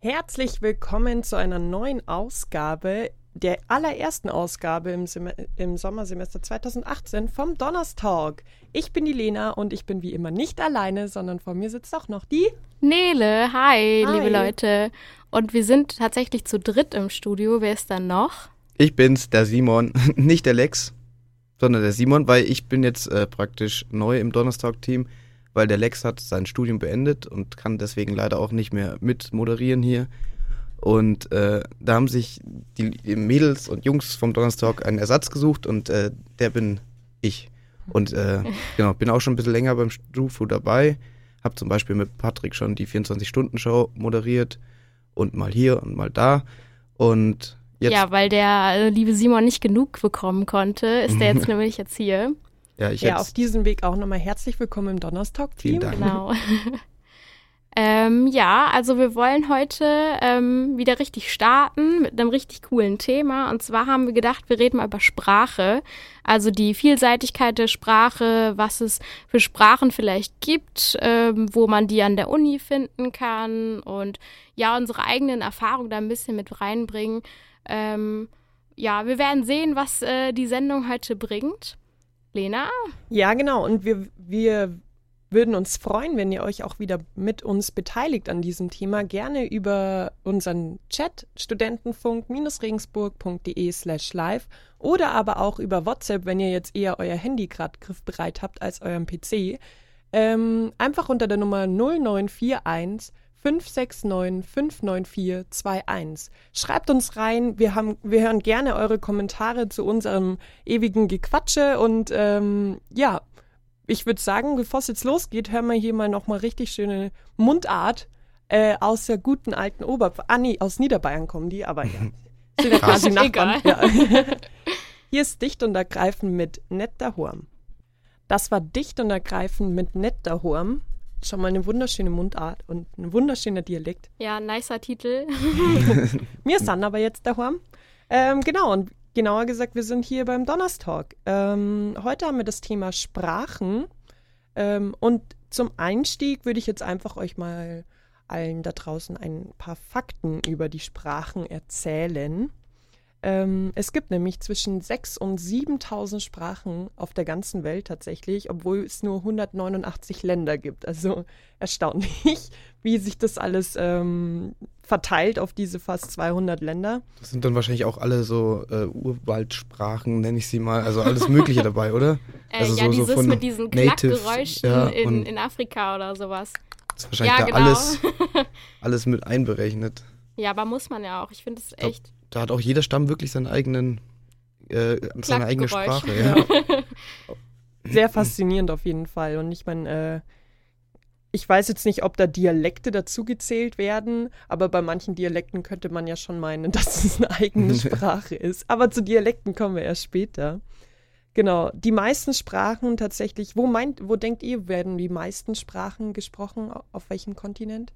Herzlich willkommen zu einer neuen Ausgabe, der allerersten Ausgabe im, Sem im Sommersemester 2018 vom Donnerstag. Ich bin die Lena und ich bin wie immer nicht alleine, sondern vor mir sitzt auch noch die. Nele, hi, Hi. liebe Leute. Und wir sind tatsächlich zu dritt im Studio. Wer ist da noch? Ich bin's, der Simon. Nicht der Lex, sondern der Simon, weil ich bin jetzt äh, praktisch neu im Donnerstag-Team, weil der Lex hat sein Studium beendet und kann deswegen leider auch nicht mehr mit moderieren hier. Und äh, da haben sich die Mädels und Jungs vom Donnerstag einen Ersatz gesucht und äh, der bin ich. Und äh, genau, bin auch schon ein bisschen länger beim Stufu dabei. Hab zum Beispiel mit Patrick schon die 24-Stunden-Show moderiert und mal hier und mal da. Und jetzt Ja, weil der äh, liebe Simon nicht genug bekommen konnte, ist der jetzt nämlich jetzt hier. Ja, ich Ja, jetzt, auf diesem Weg auch nochmal herzlich willkommen im Donnerstag-Team. Vielen Dank. Genau. ähm, ja, also wir wollen heute ähm, wieder richtig starten mit einem richtig coolen Thema. Und zwar haben wir gedacht, wir reden mal über Sprache. Also die Vielseitigkeit der Sprache, was es für Sprachen vielleicht gibt, ähm, wo man die an der Uni finden kann und ja, unsere eigenen Erfahrungen da ein bisschen mit reinbringen. Ähm, ja, wir werden sehen, was äh, die Sendung heute bringt. Lena? Ja, genau. Und wir, wir würden uns freuen, wenn ihr euch auch wieder mit uns beteiligt an diesem Thema. Gerne über unseren Chat studentenfunk-regensburg.de slash live oder aber auch über WhatsApp, wenn ihr jetzt eher euer Handy gerade griffbereit habt als euren PC. Ähm, einfach unter der Nummer 0941 569 594 21. Schreibt uns rein. Wir, haben, wir hören gerne eure Kommentare zu unserem ewigen Gequatsche. Und ähm, ja, ich würde sagen, bevor es jetzt losgeht, hören wir hier mal nochmal richtig schöne Mundart äh, aus der guten alten Ober... Ah, nee, aus Niederbayern kommen die, aber ja. Sind ja quasi Nachbarn. Ja. Hier ist dicht und ergreifend mit netter Horm. Das war dicht und ergreifend mit netter Horm. Schon mal eine wunderschöne Mundart und ein wunderschöner Dialekt. Ja, nicer Titel. Wir sind aber jetzt daheim. Ähm, genau, und genauer gesagt, wir sind hier beim Donnerstag. Ähm, heute haben wir das Thema Sprachen. Ähm, und zum Einstieg würde ich jetzt einfach euch mal allen da draußen ein paar Fakten über die Sprachen erzählen. Ähm, es gibt nämlich zwischen 6.000 und 7.000 Sprachen auf der ganzen Welt tatsächlich, obwohl es nur 189 Länder gibt. Also erstaunlich, wie sich das alles ähm, verteilt auf diese fast 200 Länder. das sind dann wahrscheinlich auch alle so äh, Urwaldsprachen, nenne ich sie mal. Also alles Mögliche dabei, oder? Äh, Also ja, so- so dieses von mit diesen Natives, Klackgeräuschen ja, in, in Afrika oder sowas. Das ist wahrscheinlich Ja, da genau. alles, alles mit einberechnet. Ja, aber muss man ja auch. Ich finde es echt. Da hat auch jeder Stamm wirklich seinen eigenen, äh, seine eigene. Sprache. Ja. Sehr faszinierend auf jeden Fall. Und ich meine, äh, ich weiß jetzt nicht, ob da Dialekte dazugezählt werden, aber bei manchen Dialekten könnte man ja schon meinen, dass es eine eigene Sprache ist. Aber zu Dialekten kommen wir erst später. Genau, die meisten Sprachen tatsächlich, wo meint, wo denkt ihr, werden die meisten Sprachen gesprochen? Au- Auf welchem Kontinent?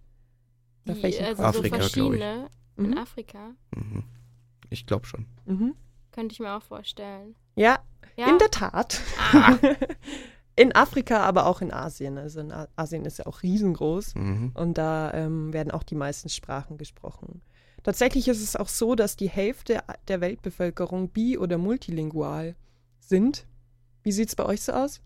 Auf Die, welchem also Afrika, so glaub ich. verschiedene. In Mhm. Afrika. Mhm. Ich glaube schon. Mhm. Könnte ich mir auch vorstellen. Ja, Ja. in der Tat. ah, In Afrika, aber auch in Asien. Also in Asien ist ja auch riesengroß. Mhm. Und da ähm, werden auch die meisten Sprachen gesprochen. Tatsächlich ist es auch so, dass die Hälfte der Weltbevölkerung bi- oder multilingual sind. Wie sieht es bei euch so aus?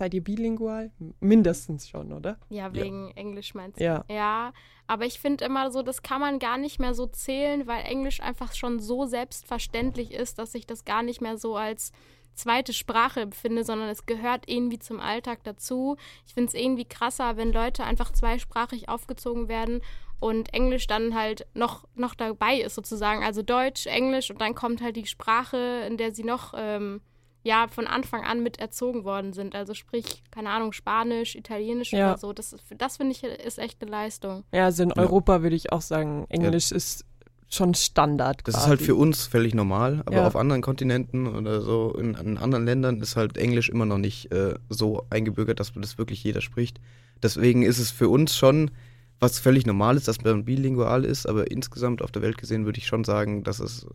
Seid ihr bilingual? Mindestens schon, oder? ja, wegen Englisch meinst du? Ja. Ja, aber ich finde immer so, das kann man gar nicht mehr so zählen, weil Englisch einfach schon so selbstverständlich ist, dass ich das gar nicht mehr so als zweite Sprache empfinde, sondern es gehört irgendwie zum Alltag dazu. Ich finde es irgendwie krasser, wenn Leute einfach zweisprachig aufgezogen werden und Englisch dann halt noch, noch dabei ist sozusagen. Also Deutsch, Englisch und dann kommt halt die Sprache, in der sie noch ähm, ja von Anfang an mit erzogen worden sind. Also sprich, keine Ahnung, Spanisch, Italienisch Ja. oder so. Das, ist- das finde ich ist echt eine Leistung. Ja, also in Europa würde ich auch sagen, Englisch ist schon Standard. Das quasi. ist halt für uns völlig normal, aber Ja. auf anderen Kontinenten oder so, in, in anderen Ländern ist halt Englisch immer noch nicht äh, so eingebürgert, dass das wirklich jeder spricht. Deswegen ist es für uns schon was völlig Normales, dass man bilingual ist, aber insgesamt auf der Welt gesehen würde ich schon sagen, dass es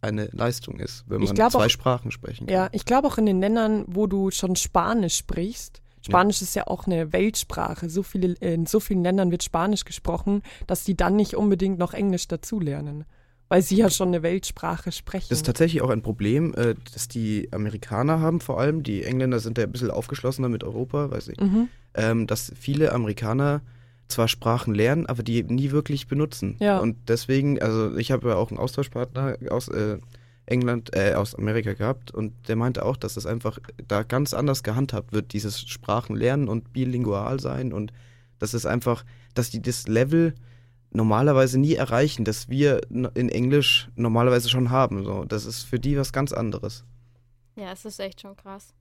eine Leistung ist, wenn man zwei auch- Sprachen sprechen kann. Ja, ich glaube auch in den Ländern, wo du schon Spanisch sprichst. Spanisch ist ja auch eine Weltsprache. So viele, in so vielen Ländern wird Spanisch gesprochen, dass die dann nicht unbedingt noch Englisch dazulernen. Weil sie ja schon eine Weltsprache sprechen. Das ist tatsächlich auch ein Problem, äh, das die Amerikaner haben vor allem. Die Engländer sind ja ein bisschen aufgeschlossener mit Europa, weiß ich. mhm. Ähm, dass viele Amerikaner zwar Sprachen lernen, aber die nie wirklich benutzen. Ja. Und deswegen, also ich habe ja auch einen Austauschpartner aus äh, England, äh, aus Amerika gehabt und der meinte auch, dass das einfach da ganz anders gehandhabt wird, dieses Sprachenlernen und bilingual sein und das ist einfach, dass die das Level normalerweise nie erreichen, das wir in Englisch normalerweise schon haben. So. Das ist für die was ganz anderes. Ja, es ist echt schon krass.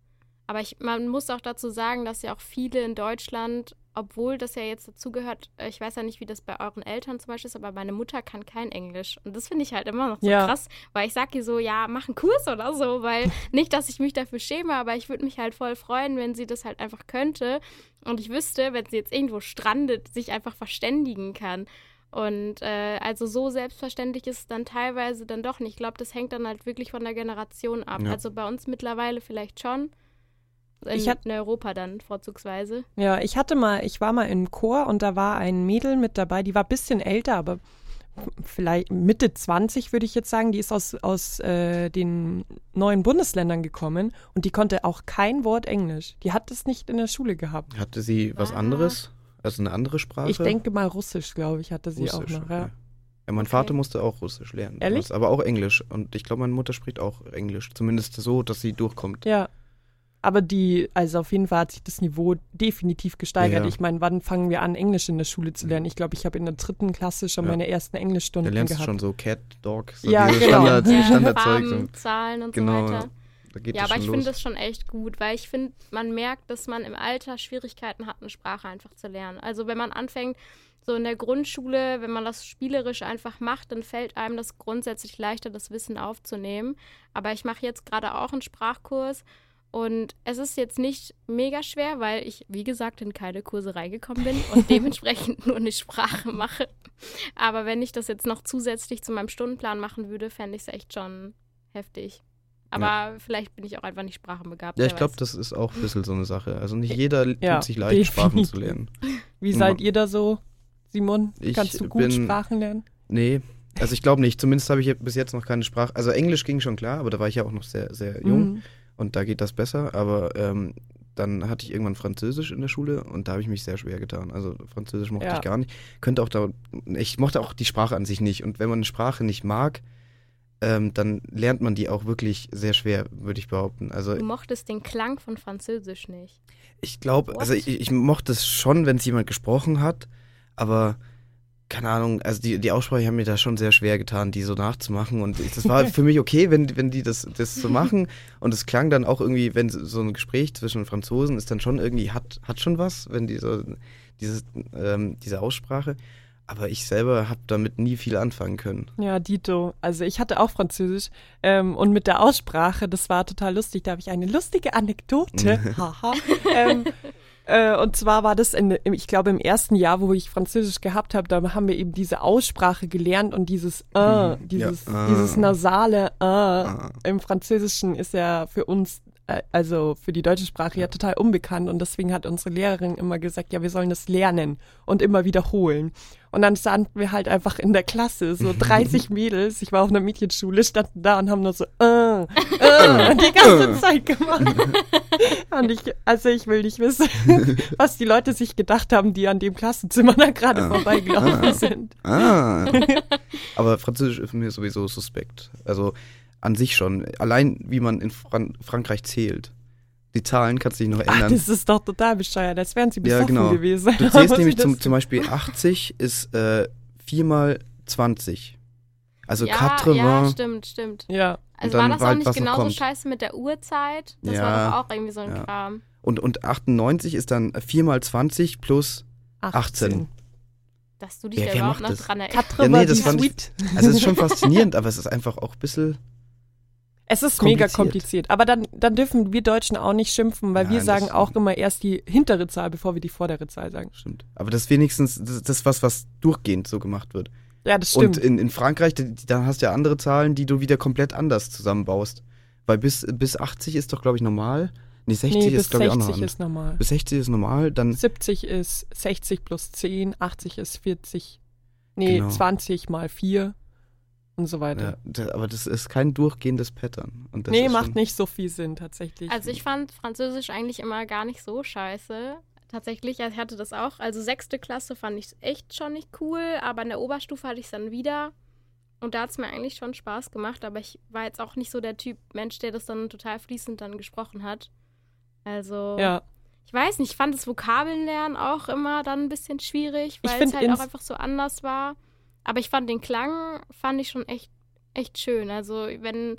Aber ich, man muss auch dazu sagen, dass ja auch viele in Deutschland, obwohl das ja jetzt dazugehört, äh, ich weiß ja nicht, wie das bei euren Eltern zum Beispiel ist, aber meine Mutter kann kein Englisch. Und das finde ich halt immer noch so Ja. krass, weil ich sage ihr so, ja, mach einen Kurs oder so, weil nicht, dass ich mich dafür schäme, aber ich würde mich halt voll freuen, wenn sie das halt einfach könnte. Und ich wüsste, wenn sie jetzt irgendwo strandet, sich einfach verständigen kann. Und äh, also so selbstverständlich ist es dann teilweise dann doch nicht. Ich glaube, das hängt dann halt wirklich von der Generation ab. Ja. Also bei uns mittlerweile vielleicht schon. In, Ich hat- in Europa dann vorzugsweise. Ja, ich hatte mal, ich war mal im Chor und da war ein Mädel mit dabei, die war ein bisschen älter, aber vielleicht Mitte 20 würde ich jetzt sagen. Die ist aus, aus äh, den neuen Bundesländern gekommen und die konnte auch kein Wort Englisch. Die hat das nicht in der Schule gehabt. Hatte sie was Was? anderes? Also eine andere Sprache? Ich denke mal Russisch, glaube ich, hatte sie Russisch, auch noch. Ja. okay. Ja, mein Okay. Vater musste auch Russisch lernen. Ehrlich? damals, Aber auch Englisch. Und ich glaube, meine Mutter spricht auch Englisch. Zumindest so, dass sie durchkommt. ja. Aber die, also auf jeden Fall hat sich das Niveau definitiv gesteigert. Ja. Ich meine, wann fangen wir an, Englisch in der Schule zu lernen? Ich glaube, ich habe in der dritten Klasse schon Ja. meine ersten Da Englischstunden lernst du gehabt. schon so Cat, Dog, so Ja, diese genau. Standard, Ja, Standardzeug. Farben, So. Zahlen und Genau, so weiter. Da geht Ja, aber ich finde das schon echt gut, weil ich finde, man merkt, dass man im Alter Schwierigkeiten hat, eine Sprache einfach zu lernen. Also wenn man anfängt, so in der Grundschule, wenn man das spielerisch einfach macht, dann fällt einem das grundsätzlich leichter, das Wissen aufzunehmen. Aber ich mache jetzt gerade auch einen Sprachkurs und es ist jetzt nicht mega schwer, weil ich, wie gesagt, in keine Kurse reingekommen bin und dementsprechend nur eine Sprache mache. Aber wenn ich das jetzt noch zusätzlich zu meinem Stundenplan machen würde, fände ich es echt schon heftig. Aber vielleicht bin ich auch einfach nicht sprachenbegabt. Ja, ich glaube, das ist auch ein bisschen so eine Sache. Also nicht jeder Ja, tut sich leicht, Sprachen zu lernen. Wie Ja. seid ihr da so, Simon? Ich Kannst du gut bin- Sprachen lernen? Nee, also ich glaube nicht. Zumindest habe ich bis jetzt noch keine Sprache. Also Englisch ging schon klar, aber da war ich ja auch noch sehr, sehr jung. Mhm. Und da geht das besser. Aber ähm, dann hatte ich irgendwann Französisch in der Schule und da habe ich mich sehr schwer getan. Also Französisch mochte Ja. ich gar nicht. Könnte auch da, ich mochte auch die Sprache an sich nicht. Und wenn man eine Sprache nicht mag, ähm, dann lernt man die auch wirklich sehr schwer, würde ich behaupten. Also Du mochtest den Klang von Französisch nicht. ich glaube, also ich, ich mochte es schon, wenn es jemand gesprochen hat, aber keine Ahnung, also die, die Aussprache haben mir da schon sehr schwer getan, die so nachzumachen und das war für mich okay, wenn, wenn die das, das so machen und es klang dann auch irgendwie, wenn so so ein Gespräch zwischen Franzosen ist dann schon irgendwie, hat, hat schon was, wenn die so, dieses, ähm, diese Aussprache, aber ich selber habe damit nie viel anfangen können. Ja, Dito. Also ich hatte auch Französisch ähm, und mit der Aussprache, das war total lustig. Da habe ich eine lustige Anekdote. Haha. ähm, äh, und zwar war das, in, ich glaube, im ersten Jahr, wo ich Französisch gehabt habe, da haben wir eben diese Aussprache gelernt und dieses äh, Mhm. dieses, Ja, äh. dieses nasale äh, Ah. im Französischen ist ja für uns, also für die deutsche Sprache ja total unbekannt und deswegen hat unsere Lehrerin immer gesagt, ja, wir sollen das lernen und immer wiederholen. Und dann standen wir halt einfach in der Klasse, so 30 Mädels, ich war auf einer Mädchenschule, standen da und haben nur so äh, äh, die ganze Zeit gemacht. Und ich, also ich will nicht wissen, was die Leute sich gedacht haben, die an dem Klassenzimmer da gerade Ah. vorbeigelaufen sind. Ah. Aber Französisch ist mir sowieso suspekt. Also an sich schon. Allein wie man in Fran Frankreich zählt. Die Zahlen kannst du dich noch Ach, ändern. das ist doch total bescheuert, als wären sie Ja, besoffen genau. gewesen. Du zählst ich nämlich zum, zum Beispiel 80 ist äh, 4 mal 20. Also ja, 80 ja, stimmt, stimmt. Ja, Also dann war das war auch halt, nicht genauso kommt. scheiße mit der Uhrzeit? Das Ja, war doch auch irgendwie so ein ja. Kram. und, und 98 ist dann 4 mal 20 plus 18. Dass du dich Ja, da überhaupt noch das? dran erinnerst. Ja, nee, das fand ich-. Also es ist schon faszinierend, aber es ist einfach auch ein bisschen. Es ist mega kompliziert. kompliziert. Aber dann, dann dürfen wir Deutschen auch nicht schimpfen, weil wir Nein, sagen auch immer erst die hintere Zahl, bevor wir die vordere Zahl sagen. Stimmt. Aber das ist wenigstens das, das was, was durchgehend so gemacht wird. Ja, das Und stimmt. in, in Frankreich, da, hast du ja andere Zahlen, die du wieder komplett anders zusammenbaust. Weil bis, bis 80 ist doch, glaube ich, normal. Nee, 60 nee, bis ist, glaube ich, auch noch 60 anders. ist normal. Bis 60 ist normal, dann 70 ist 60 plus 10, 80 ist 40, nee, Genau. 20 mal 4 und so weiter. Ja, aber das ist kein durchgehendes Pattern. Und das nee, ist macht nicht so viel Sinn tatsächlich. Also ich fand Französisch eigentlich immer gar nicht so scheiße. Tatsächlich, ich hatte das auch. Also sechste Klasse fand ich echt schon nicht cool, aber in der Oberstufe hatte ich es dann wieder. Und da hat es mir eigentlich schon Spaß gemacht, aber ich war jetzt auch nicht so der Typ Mensch, der das dann total fließend dann gesprochen hat. Also, ja, ich weiß nicht, ich fand das Vokabelnlernen auch immer dann ein bisschen schwierig, weil es halt auch einfach so anders war. Aber ich fand den Klang, fand ich schon echt, echt schön. Also wenn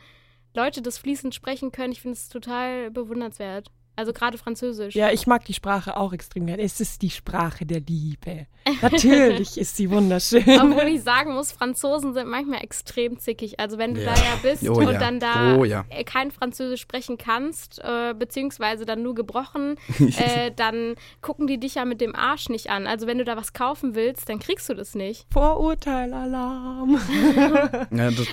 Leute das fließend sprechen können, ich finde es total bewundernswert. Also gerade Französisch. ja, ich mag die Sprache auch extrem gerne. Es ist die Sprache der Liebe. Natürlich ist sie wunderschön. Obwohl ich sagen muss, Franzosen sind manchmal extrem zickig. Also wenn du Ja. da ja bist Oh und ja. dann da Oh ja. äh, kein Französisch sprechen kannst, äh, beziehungsweise dann nur gebrochen, äh, dann gucken die dich ja mit dem Arsch nicht an. Also wenn du da was kaufen willst, dann kriegst du das nicht. Vorurteilalarm.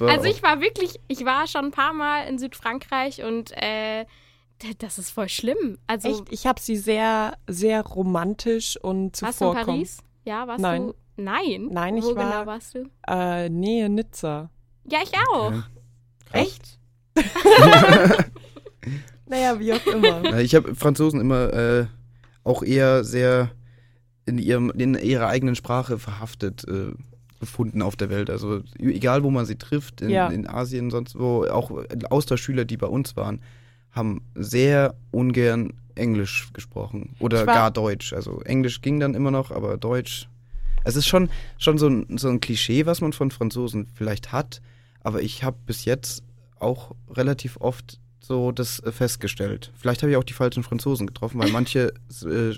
Also ich war wirklich, ich war schon ein paar Mal in Südfrankreich und äh, das ist voll schlimm. Also Echt, ich habe sie sehr, sehr romantisch und warst du in zuvorkommend. Paris? Ja, warst Nein. du? Nein. Nein, ich Wo war- genau warst du? Äh, Nähe Nizza. Ja, ich auch. Ja. Echt? naja, wie auch immer. Ich habe Franzosen immer äh, auch eher sehr in, ihrem, in ihrer eigenen Sprache verhaftet äh, gefunden auf der Welt. Also egal, wo man sie trifft, in, Ja. in Asien, sonst wo, auch Austauschschüler, die bei uns waren, haben sehr ungern Englisch gesprochen oder gar Deutsch. Also Englisch ging dann immer noch, aber Deutsch. Es ist schon, schon so, ein, so ein Klischee, was man von Franzosen vielleicht hat, aber ich habe bis jetzt auch relativ oft so das äh, festgestellt. Vielleicht habe ich auch die falschen Franzosen getroffen, weil manche äh,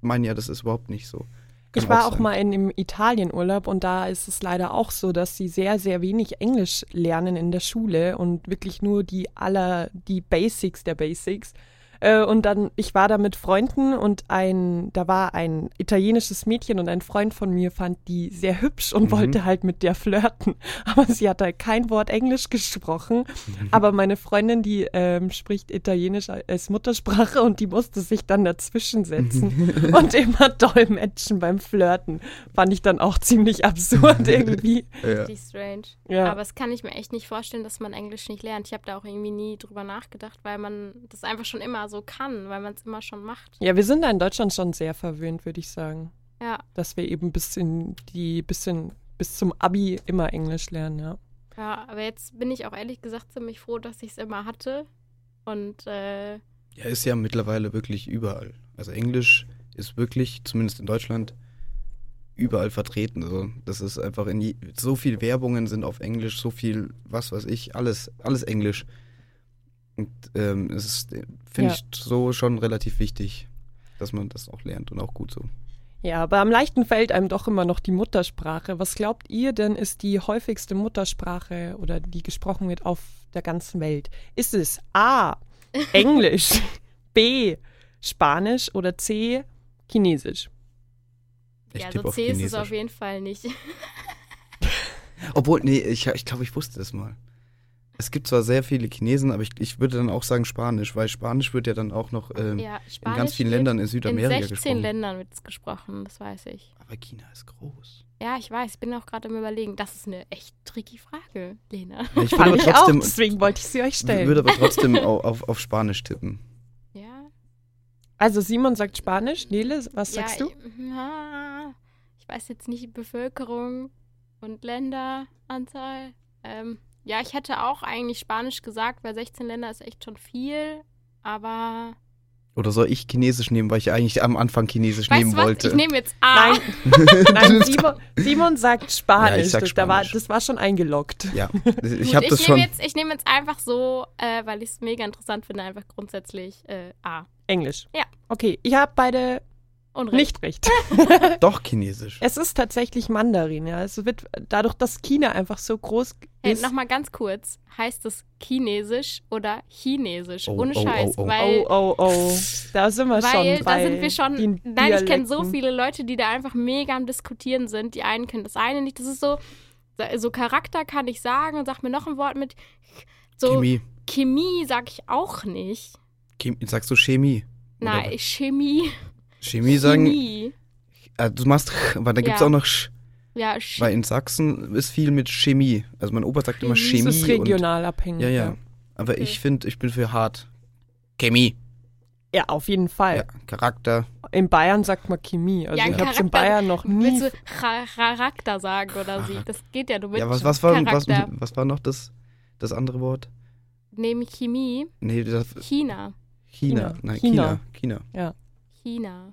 meinen ja, das ist überhaupt nicht so. Kann Ich war auch sein. mal in, im Italienurlaub und da ist es leider auch so, dass sie sehr, sehr wenig Englisch lernen in der Schule und wirklich nur die aller, die Basics der Basics. Äh, Und dann, ich war da mit Freunden und ein, da war ein italienisches Mädchen und ein Freund von mir fand die sehr hübsch und Mhm. wollte halt mit der flirten. Aber sie hat halt kein Wort Englisch gesprochen. Mhm. Aber meine Freundin, die ähm, spricht Italienisch als Muttersprache und die musste sich dann dazwischen setzen und immer dolmetschen beim Flirten. Fand ich dann auch ziemlich absurd irgendwie. Ja. Richtig strange. Ja. Aber das kann ich mir echt nicht vorstellen, dass man Englisch nicht lernt. Ich habe da auch irgendwie nie drüber nachgedacht, weil man das einfach schon immer so kann, weil man es immer schon macht. Ja, wir sind da in Deutschland schon sehr verwöhnt, würde ich sagen. Ja, Dass wir eben bis in die, bisschen, bis zum Abi immer Englisch lernen, ja. ja, aber jetzt bin ich auch ehrlich gesagt ziemlich froh, dass ich es immer hatte. Und äh, Ja, ist ja mittlerweile wirklich überall. Also Englisch ist wirklich, zumindest in Deutschland, überall vertreten. Also das ist einfach in je, so viel Werbungen sind auf Englisch, so viel, was weiß ich, alles, alles Englisch. Und ähm, es ist, finde Ja. ich, so schon relativ wichtig, dass man das auch lernt und auch gut so. Ja, aber am leichten fällt einem doch immer noch die Muttersprache. Was glaubt ihr denn ist die häufigste Muttersprache oder die gesprochen wird auf der ganzen Welt? Ist es A. Englisch, B. Spanisch oder C. Chinesisch? Ich ja, so tippe auf C ist es auf jeden Fall nicht. Obwohl, nee, ich, ich glaube, ich wusste das mal. Es gibt zwar sehr viele Chinesen, aber ich, ich würde dann auch sagen Spanisch, weil Spanisch wird ja dann auch noch ähm, ja, in ganz vielen Ländern in Südamerika In 16 gesprochen. Ländern wird es gesprochen, das weiß ich. Aber China ist groß. Ja, ich weiß, ich bin auch gerade im Überlegen. Das ist eine echt tricky Frage, Lena. Ja, Ich würde Fand aber ich trotzdem, auch, deswegen wollte ich sie euch stellen. würde aber trotzdem au- auf, auf Spanisch tippen. Ja, Also Simon sagt Spanisch, Nele, was ja, sagst du? Ich, ja, ich weiß jetzt nicht die Bevölkerung und Länderanzahl. Ähm, ja, ich hätte auch eigentlich Spanisch gesagt, weil 16 Länder ist echt schon viel. Aber Oder soll ich Chinesisch nehmen, weil ich eigentlich am Anfang Chinesisch weißt nehmen was? wollte? Ich nehme jetzt A. Nein, nein Simon, Simon sagt Spanisch. Ja, ich sag das, Da war, Spanisch. das war schon eingeloggt. ja, ich habe ich das nehme schon. jetzt, ich nehme jetzt einfach so, äh, weil ich es mega interessant finde, einfach grundsätzlich äh, A. Englisch. Ja. Okay, ich habe beide Unrecht. nicht recht. Doch Chinesisch. Es ist tatsächlich Mandarin, ja. Es wird dadurch, dass China einfach so groß Hey, ist. nochmal ganz kurz. Heißt es Chinesisch oder Chinesisch? Oh, Ohne oh, Scheiß. oh, oh. Weil, oh, oh, oh. Da sind wir weil schon. da bei sind wir schon. Nein, ich kenne so viele Leute, die da einfach mega am Diskutieren sind. Die einen können das eine nicht. Das ist so, Da- So Charakter kann ich sagen und sag mir noch ein Wort mit. So Chemie. Chemie sag ich auch nicht. Chem sagst du Chemie? Nein, Chemie. Chemie sagen, Chemie. äh, du machst, weil da gibt's Ja. auch noch Sch, Ja, Ch weil in Sachsen ist viel mit Chemie. Also mein Opa sagt immer Chemie. Chemie. Das ist und, regional abhängig. ja, ja. Aber Okay. ich finde, ich bin für hart. Chemie. Ja, auf jeden Fall. Ja, Charakter. In Bayern sagt man Chemie. Also Ja, ich habe es Charakter. in Bayern noch nie. Willst du Cha- Charakter sagen oder sie? Das geht ja, du mit Ja, was, was, war, was, Charakter. was war noch das, das andere Wort? Neben Chemie, Nee, das, China. China. China. Nein, China. China. China. China.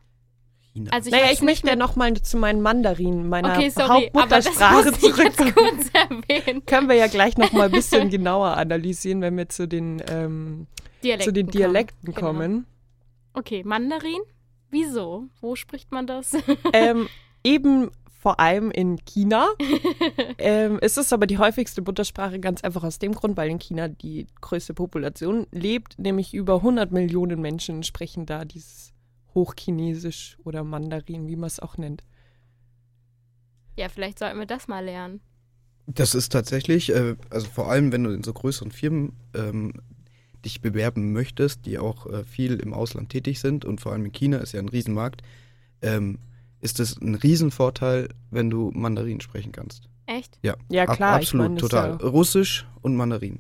China. Also ich naja, ich möchte ja nochmal zu meinen Mandarinen, meiner Okay, sorry, aber das Hauptmuttersprache muss ich jetzt zurückkommen. kurz erwähnen. Können wir ja gleich nochmal ein bisschen genauer analysieren, wenn wir zu den, ähm, Dialekten zu den kommen. Dialekten Genau. kommen. Okay, Mandarin? Wieso? Wo spricht man das? ähm, eben vor allem in China. ähm, es ist aber die häufigste Muttersprache ganz einfach aus dem Grund, weil in China die größte Population lebt, nämlich über 100 Millionen Menschen sprechen da dieses Hochchinesisch oder Mandarin, wie man es auch nennt. ja, vielleicht sollten wir das mal lernen. Das ist tatsächlich, äh, also vor allem, wenn du in so größeren Firmen ähm, dich bewerben möchtest, die auch äh, viel im Ausland tätig sind und vor allem in China ist ja ein Riesenmarkt, ähm, ist es ein Riesenvorteil, wenn du Mandarin sprechen kannst. Echt? Ja, Ja, ab- klar, ich absolut, meine, das total. ja- Russisch und Mandarin.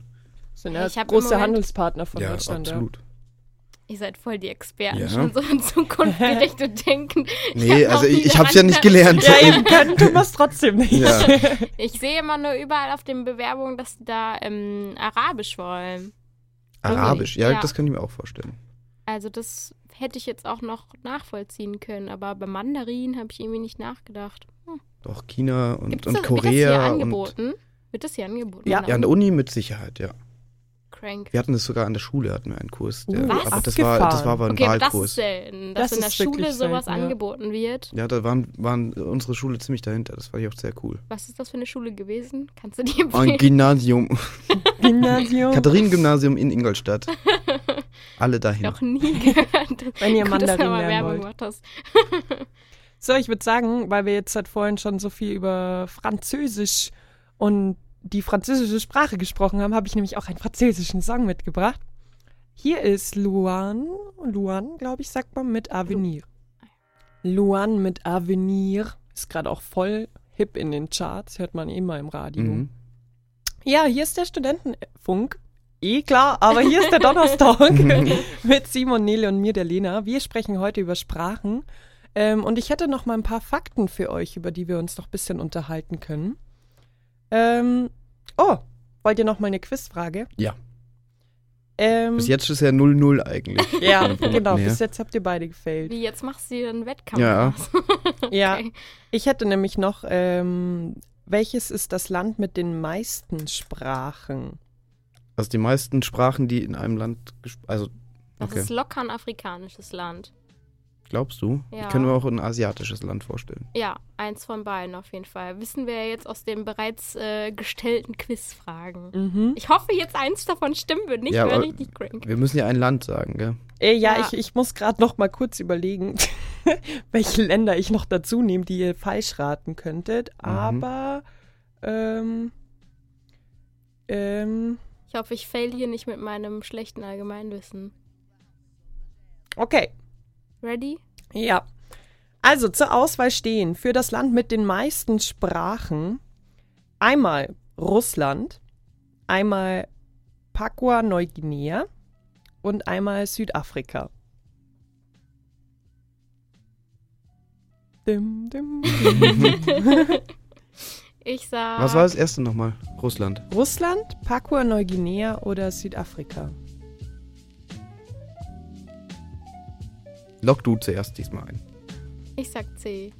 Sind ja Ich große Handelspartner von ja, Deutschland. absolut. Ihr seid voll die Experten, Ja. schon so in Zukunft gerichtet denken. Nee, also ich, ich hab's ja nicht gelernt. Ja, eben können tun wir es trotzdem nicht. Ja. Ich sehe immer nur überall auf den Bewerbungen, dass die da ähm, Arabisch wollen. Arabisch, ja, Ja. das kann ich mir auch vorstellen. Also das hätte ich jetzt auch noch nachvollziehen können, aber bei Mandarin habe ich irgendwie nicht nachgedacht. Hm. Doch China und, Gibt und das, wird das hier Korea. Und, angeboten? Wird das hier angeboten? Ja. Ja, an der Uni mit Sicherheit, ja. Crank. Wir hatten das sogar an der Schule, hatten wir einen Kurs. Der, Was? Aber das war, das war aber ein Okay, aber das ist Wahlkurs. selten, dass Das in der ist Schule sowas selten, ja. angeboten wird. Ja, da waren, waren unsere Schule ziemlich dahinter. Das fand ich auch sehr cool. Was ist das für eine Schule gewesen? Kannst du die Ein empfehlen? Gymnasium. Gymnasium. Katharinengymnasium in Ingolstadt. Alle dahin. Noch nie gehört. Wenn ihr Gut, dass du Mandarin mal lernen Werbung wollt. gemacht hast. So, ich würde sagen, weil wir jetzt seit vorhin schon so viel über Französisch und die französische Sprache gesprochen haben, habe ich nämlich auch einen französischen Song mitgebracht. Hier ist Luan, Luan, glaube ich, sagt man, mit Avenir. Luan mit Avenir ist gerade auch voll hip in den Charts, hört man immer im Radio. Mhm. Ja, hier ist der Studentenfunk. Eh klar, aber hier ist der Donnerstag mit Simon, Nele und mir, der Lena. Wir sprechen heute über Sprachen. Ähm, und ich hätte noch mal ein paar Fakten für euch, über die wir uns noch ein bisschen unterhalten können. Ähm, oh, wollt ihr noch mal eine Quizfrage? Ja. Ähm, Bis jetzt ist ja 0-0 eigentlich. Ja, genau. Bis jetzt habt ihr beide gefailt. Wie, jetzt machst du dir einen Wettkampf Ja. aus. Ja, Okay. ich hätte nämlich noch, ähm, welches ist das Land mit den meisten Sprachen? Also die meisten Sprachen, die in einem Land, also Das Okay. ist locker ein afrikanisches Land. Glaubst du? Ja. Ich kann mir auch ein asiatisches Land vorstellen. Ja, eins von beiden auf jeden Fall. Wissen wir ja jetzt aus den bereits äh, gestellten Quizfragen. Mhm. Ich hoffe, jetzt eins davon stimmen wird. Nicht Ja, wäre aber- richtig crank. Wir müssen ja ein Land sagen, gell? Äh, ja, Ja. ich, ich muss gerade noch mal kurz überlegen, welche Länder ich noch dazu nehme, die ihr falsch raten könntet. Mhm. Aber ähm, ähm, Ich hoffe, ich fail hier nicht mit meinem schlechten Allgemeinwissen. okay. Ready? Ja. Also zur Auswahl stehen für das Land mit den meisten Sprachen einmal Russland, einmal Papua-Neuguinea und einmal Südafrika. Dim, dim, dim. Ich sag. Was war das erste nochmal? Russland. Russland, Papua-Neuguinea oder Südafrika? Lock du zuerst diesmal ein. Ich sag C.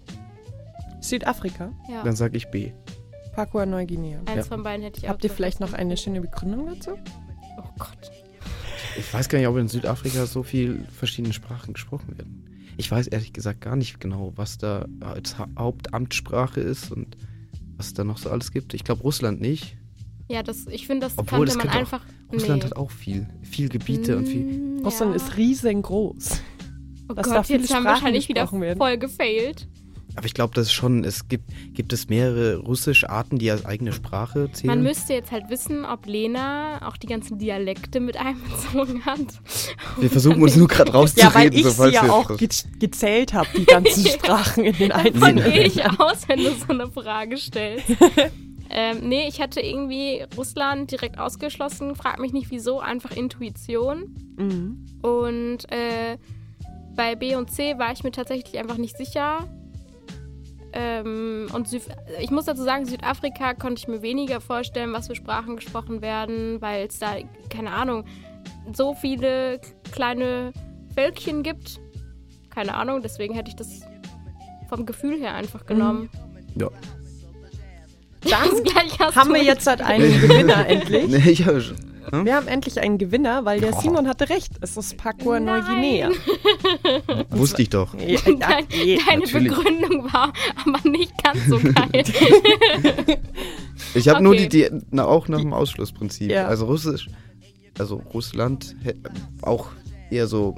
Südafrika, Ja. Dann sag ich B. Papua-Neuguinea. Eins Ja. von beiden hätte ich auch Habt ihr vielleicht noch eine schöne Begründung dazu? Oh Gott. Ich weiß gar nicht, ob in Südafrika so viel verschiedene Sprachen gesprochen werden. Ich weiß ehrlich gesagt gar nicht genau, was da als Ha- Hauptamtssprache ist und was es da noch so alles gibt. Ich glaube Russland nicht. Ja, das, ich finde, das Obwohl, könnte das man könnte auch- einfach. Russland nee. hat auch viel, viel Gebiete und viel. Mm, Russland ja. ist riesengroß. Oh dass da Gott, viele jetzt haben wir Sprachen wahrscheinlich wieder werden. voll gefailt. Aber ich glaube, das ist schon, es gibt, gibt es mehrere russische Arten, die als eigene Sprache Man zählen. müsste jetzt halt wissen, ob Lena auch die ganzen Dialekte mit einbezogen hat. Wir versuchen uns nur gerade rauszureden. Ja, weil ich so, sie ja auch ge gezählt habe, die ganzen Sprachen in den Davon einzelnen gehe ich aus, wenn du so eine Frage stellst. ähm, nee, ich hatte irgendwie Russland direkt ausgeschlossen. Frag mich nicht wieso, einfach Intuition. Mhm. Und äh, bei B und C war ich mir tatsächlich einfach nicht sicher. Ähm, und Süd ich muss dazu sagen, Südafrika konnte ich mir weniger vorstellen, was für Sprachen gesprochen werden, weil es da, keine Ahnung, so viele kleine Völkchen gibt. Keine Ahnung, deswegen hätte ich das vom Gefühl her einfach genommen. Ja. Dann gleich hast Haben du wir jetzt halt einen Gewinner endlich? Nee, ich habe schon. Hm? Wir haben endlich einen Gewinner, weil der Simon hatte recht. Es ist Papua. Neuguinea. Wusste ich doch. Ja, Dein, okay. deine natürlich. Begründung war aber nicht ganz so geil. Ich habe nur Okay. die, die na, auch nach dem Ausschlussprinzip. Ja. Also Russisch, also Russland auch eher so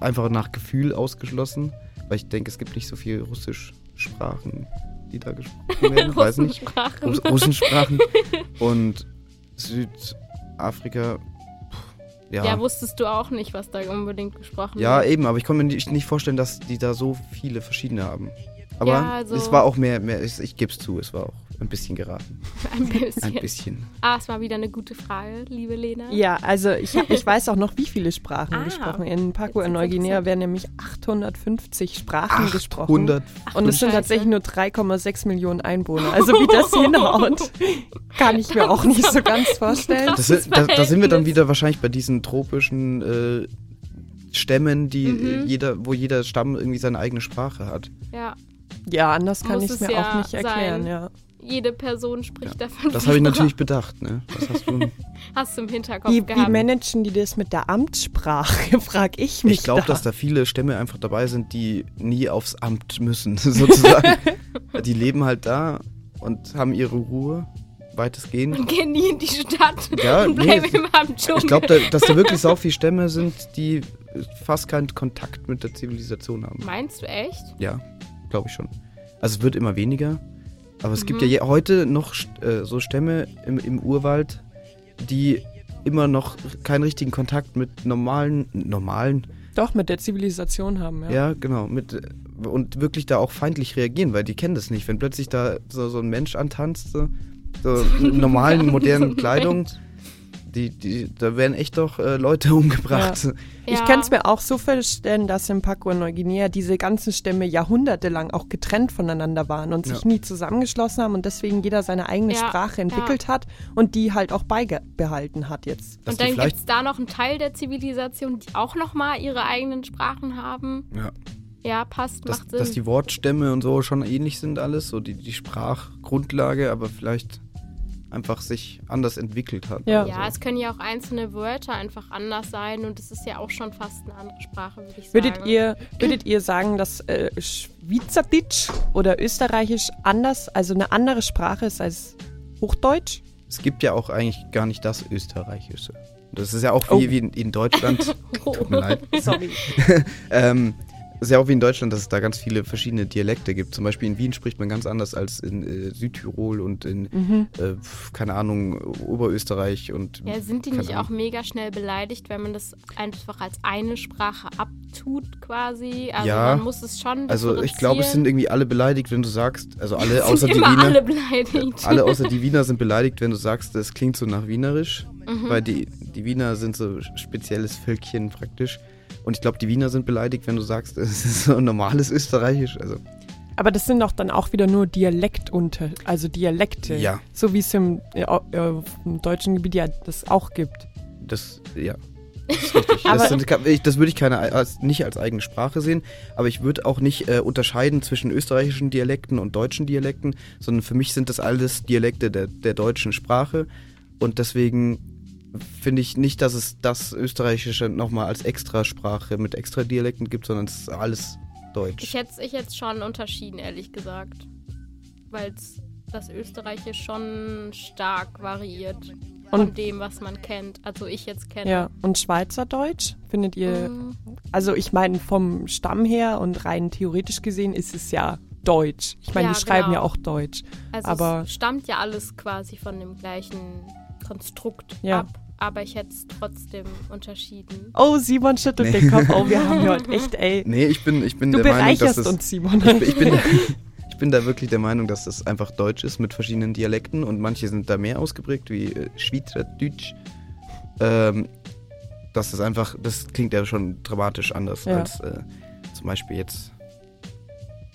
einfach nach Gefühl ausgeschlossen, weil ich denke, es gibt nicht so viele Russischsprachen, die da gesprochen werden. Weiß nicht. Russensprachen. Russ Russensprachen und Südafrika. pff, Ja, Ja, ja, wusstest du auch nicht, was da unbedingt gesprochen ja wird. eben, aber ich konnte mir nicht, nicht vorstellen, dass die da so viele verschiedene haben. Aber Ja, also- es war auch mehr, mehr ich, ich gebe es zu, es war auch ein bisschen geraten. Ein bisschen. Ein bisschen. Ah, es war wieder eine gute Frage, liebe Lena. Ja, also ich, ich weiß auch noch, wie viele Sprachen Ah, gesprochen. In Papua Neuguinea werden nämlich 850 Sprachen gesprochen. 800. Und es sind Scheiße. tatsächlich nur 3,6 Millionen Einwohner. Also wie das hinhaut, kann ich mir auch nicht so ganz vorstellen. Das da, da sind wir dann wieder wahrscheinlich bei diesen tropischen äh, Stämmen, die Mhm. jeder, wo jeder Stamm irgendwie seine eigene Sprache hat. Ja, Ja, anders kann ich es es mir ja auch nicht erklären, sein. ja. Jede Person spricht davon. Das habe ich natürlich bedacht, ne? Das hast du. Hast du im Hinterkopf Wie, wie gehabt. managen die das mit der Amtssprache, frage ich mich Ich glaube, da. dass da viele Stämme einfach dabei sind, die nie aufs Amt müssen, sozusagen. die leben halt da und haben ihre Ruhe, weitestgehend. und gehen nie in die Stadt Ja, und nee, bleiben immer am Dschungel. Ich glaube, da, dass da wirklich so viele Stämme sind, die fast keinen Kontakt mit der Zivilisation haben. Meinst du echt? Ja, glaube ich schon. Also es wird immer weniger. Aber es gibt Mhm. ja je, heute noch äh, so Stämme im, im Urwald, die immer noch keinen richtigen Kontakt mit normalen, normalen, Doch, mit der Zivilisation haben, ja. ja, genau, mit und wirklich da auch feindlich reagieren, weil die kennen das nicht. Wenn plötzlich da so, so ein Mensch antanzt, so, so in normalen, modernen Kleidung. Die, die, da werden echt doch äh, Leute umgebracht. Ich Ja. kann es mir auch so vorstellen, dass in Papua Neuguinea diese ganzen Stämme jahrhundertelang auch getrennt voneinander waren und sich Ja. nie zusammengeschlossen haben und deswegen jeder seine eigene Ja, Sprache entwickelt hat und die halt auch beibehalten hat jetzt. Dass Und dann gibt es da noch einen Teil der Zivilisation, die auch nochmal ihre eigenen Sprachen haben. Ja. Ja, passt, dass, macht Sinn. dass die Wortstämme und so schon ähnlich sind alles, so die, die Sprachgrundlage, aber vielleicht einfach sich anders entwickelt hat. Ja. oder ja, es können ja auch einzelne Wörter einfach anders sein und es ist ja auch schon fast eine andere Sprache, würde ich sagen. Würdet ihr, würdet ihr sagen, dass äh, Schweizerdeutsch oder Österreichisch anders, also eine andere Sprache ist als Hochdeutsch? es gibt ja auch eigentlich gar nicht das Österreichische. Das ist ja auch wie, Oh. wie in, in Deutschland. Tut mir leid. Sorry. Ähm, ist ja auch wie in Deutschland, dass es da ganz viele verschiedene Dialekte gibt. Zum Beispiel in Wien spricht man ganz anders als in äh, Südtirol und in, Mhm. äh, keine Ahnung, Oberösterreich und. Ja, sind die nicht Ahnung. auch mega schnell beleidigt, wenn man das einfach als eine Sprache abtut quasi? Also Ja. man muss es schon Also ich glaube, es sind irgendwie alle beleidigt, wenn du sagst, also alle außer die Wiener. alle beleidigt. Alle außer die Wiener sind beleidigt, wenn du sagst, das klingt so nach Wienerisch, Mhm. weil die, die Wiener sind so spezielles Völkchen praktisch. Und ich glaube, die Wiener sind beleidigt, wenn du sagst, es ist so normales Österreichisch. Also Aber das sind doch dann auch wieder nur Dialektunter, also Dialekte. Ja. So wie es im, äh, äh, im deutschen Gebiet ja das auch gibt. das, ja, das ist richtig. Das, sind, das würde ich keine, als, nicht als eigene Sprache sehen, aber ich würde auch nicht äh, unterscheiden zwischen österreichischen Dialekten und deutschen Dialekten, sondern für mich sind das alles Dialekte der, der deutschen Sprache. Und deswegen finde ich nicht, dass es das Österreichische nochmal als Extrasprache mit extra Dialekten gibt, sondern es ist alles Deutsch. Ich hätte ich hätt's schon unterschieden, ehrlich gesagt. Weil das Österreichisch schon stark variiert von Und- dem, was man kennt. Also ich jetzt kenne. Ja. Und Schweizerdeutsch findet ihr, Mm, also ich meine vom Stamm her und rein theoretisch gesehen ist es ja Deutsch. Ich meine, Ja, die schreiben genau. ja auch Deutsch. Also Aber- es stammt ja alles quasi von dem gleichen Konstrukt Ja. ab. Aber ich hätte es trotzdem unterschieden. Oh, Simon schüttelt Nee. den Kopf. Oh, wir haben heute echt, ey. Nee, ich bin, ich bin Du der Meinung, dass bereicherst das, uns, Simon. ich, bin- ich, bin, ich bin da wirklich der Meinung, dass das einfach Deutsch ist mit verschiedenen Dialekten und manche sind da mehr ausgeprägt, wie äh, Schweizerdeutsch. Ähm, das ist einfach, das klingt ja schon dramatisch anders Ja. als äh, zum Beispiel jetzt,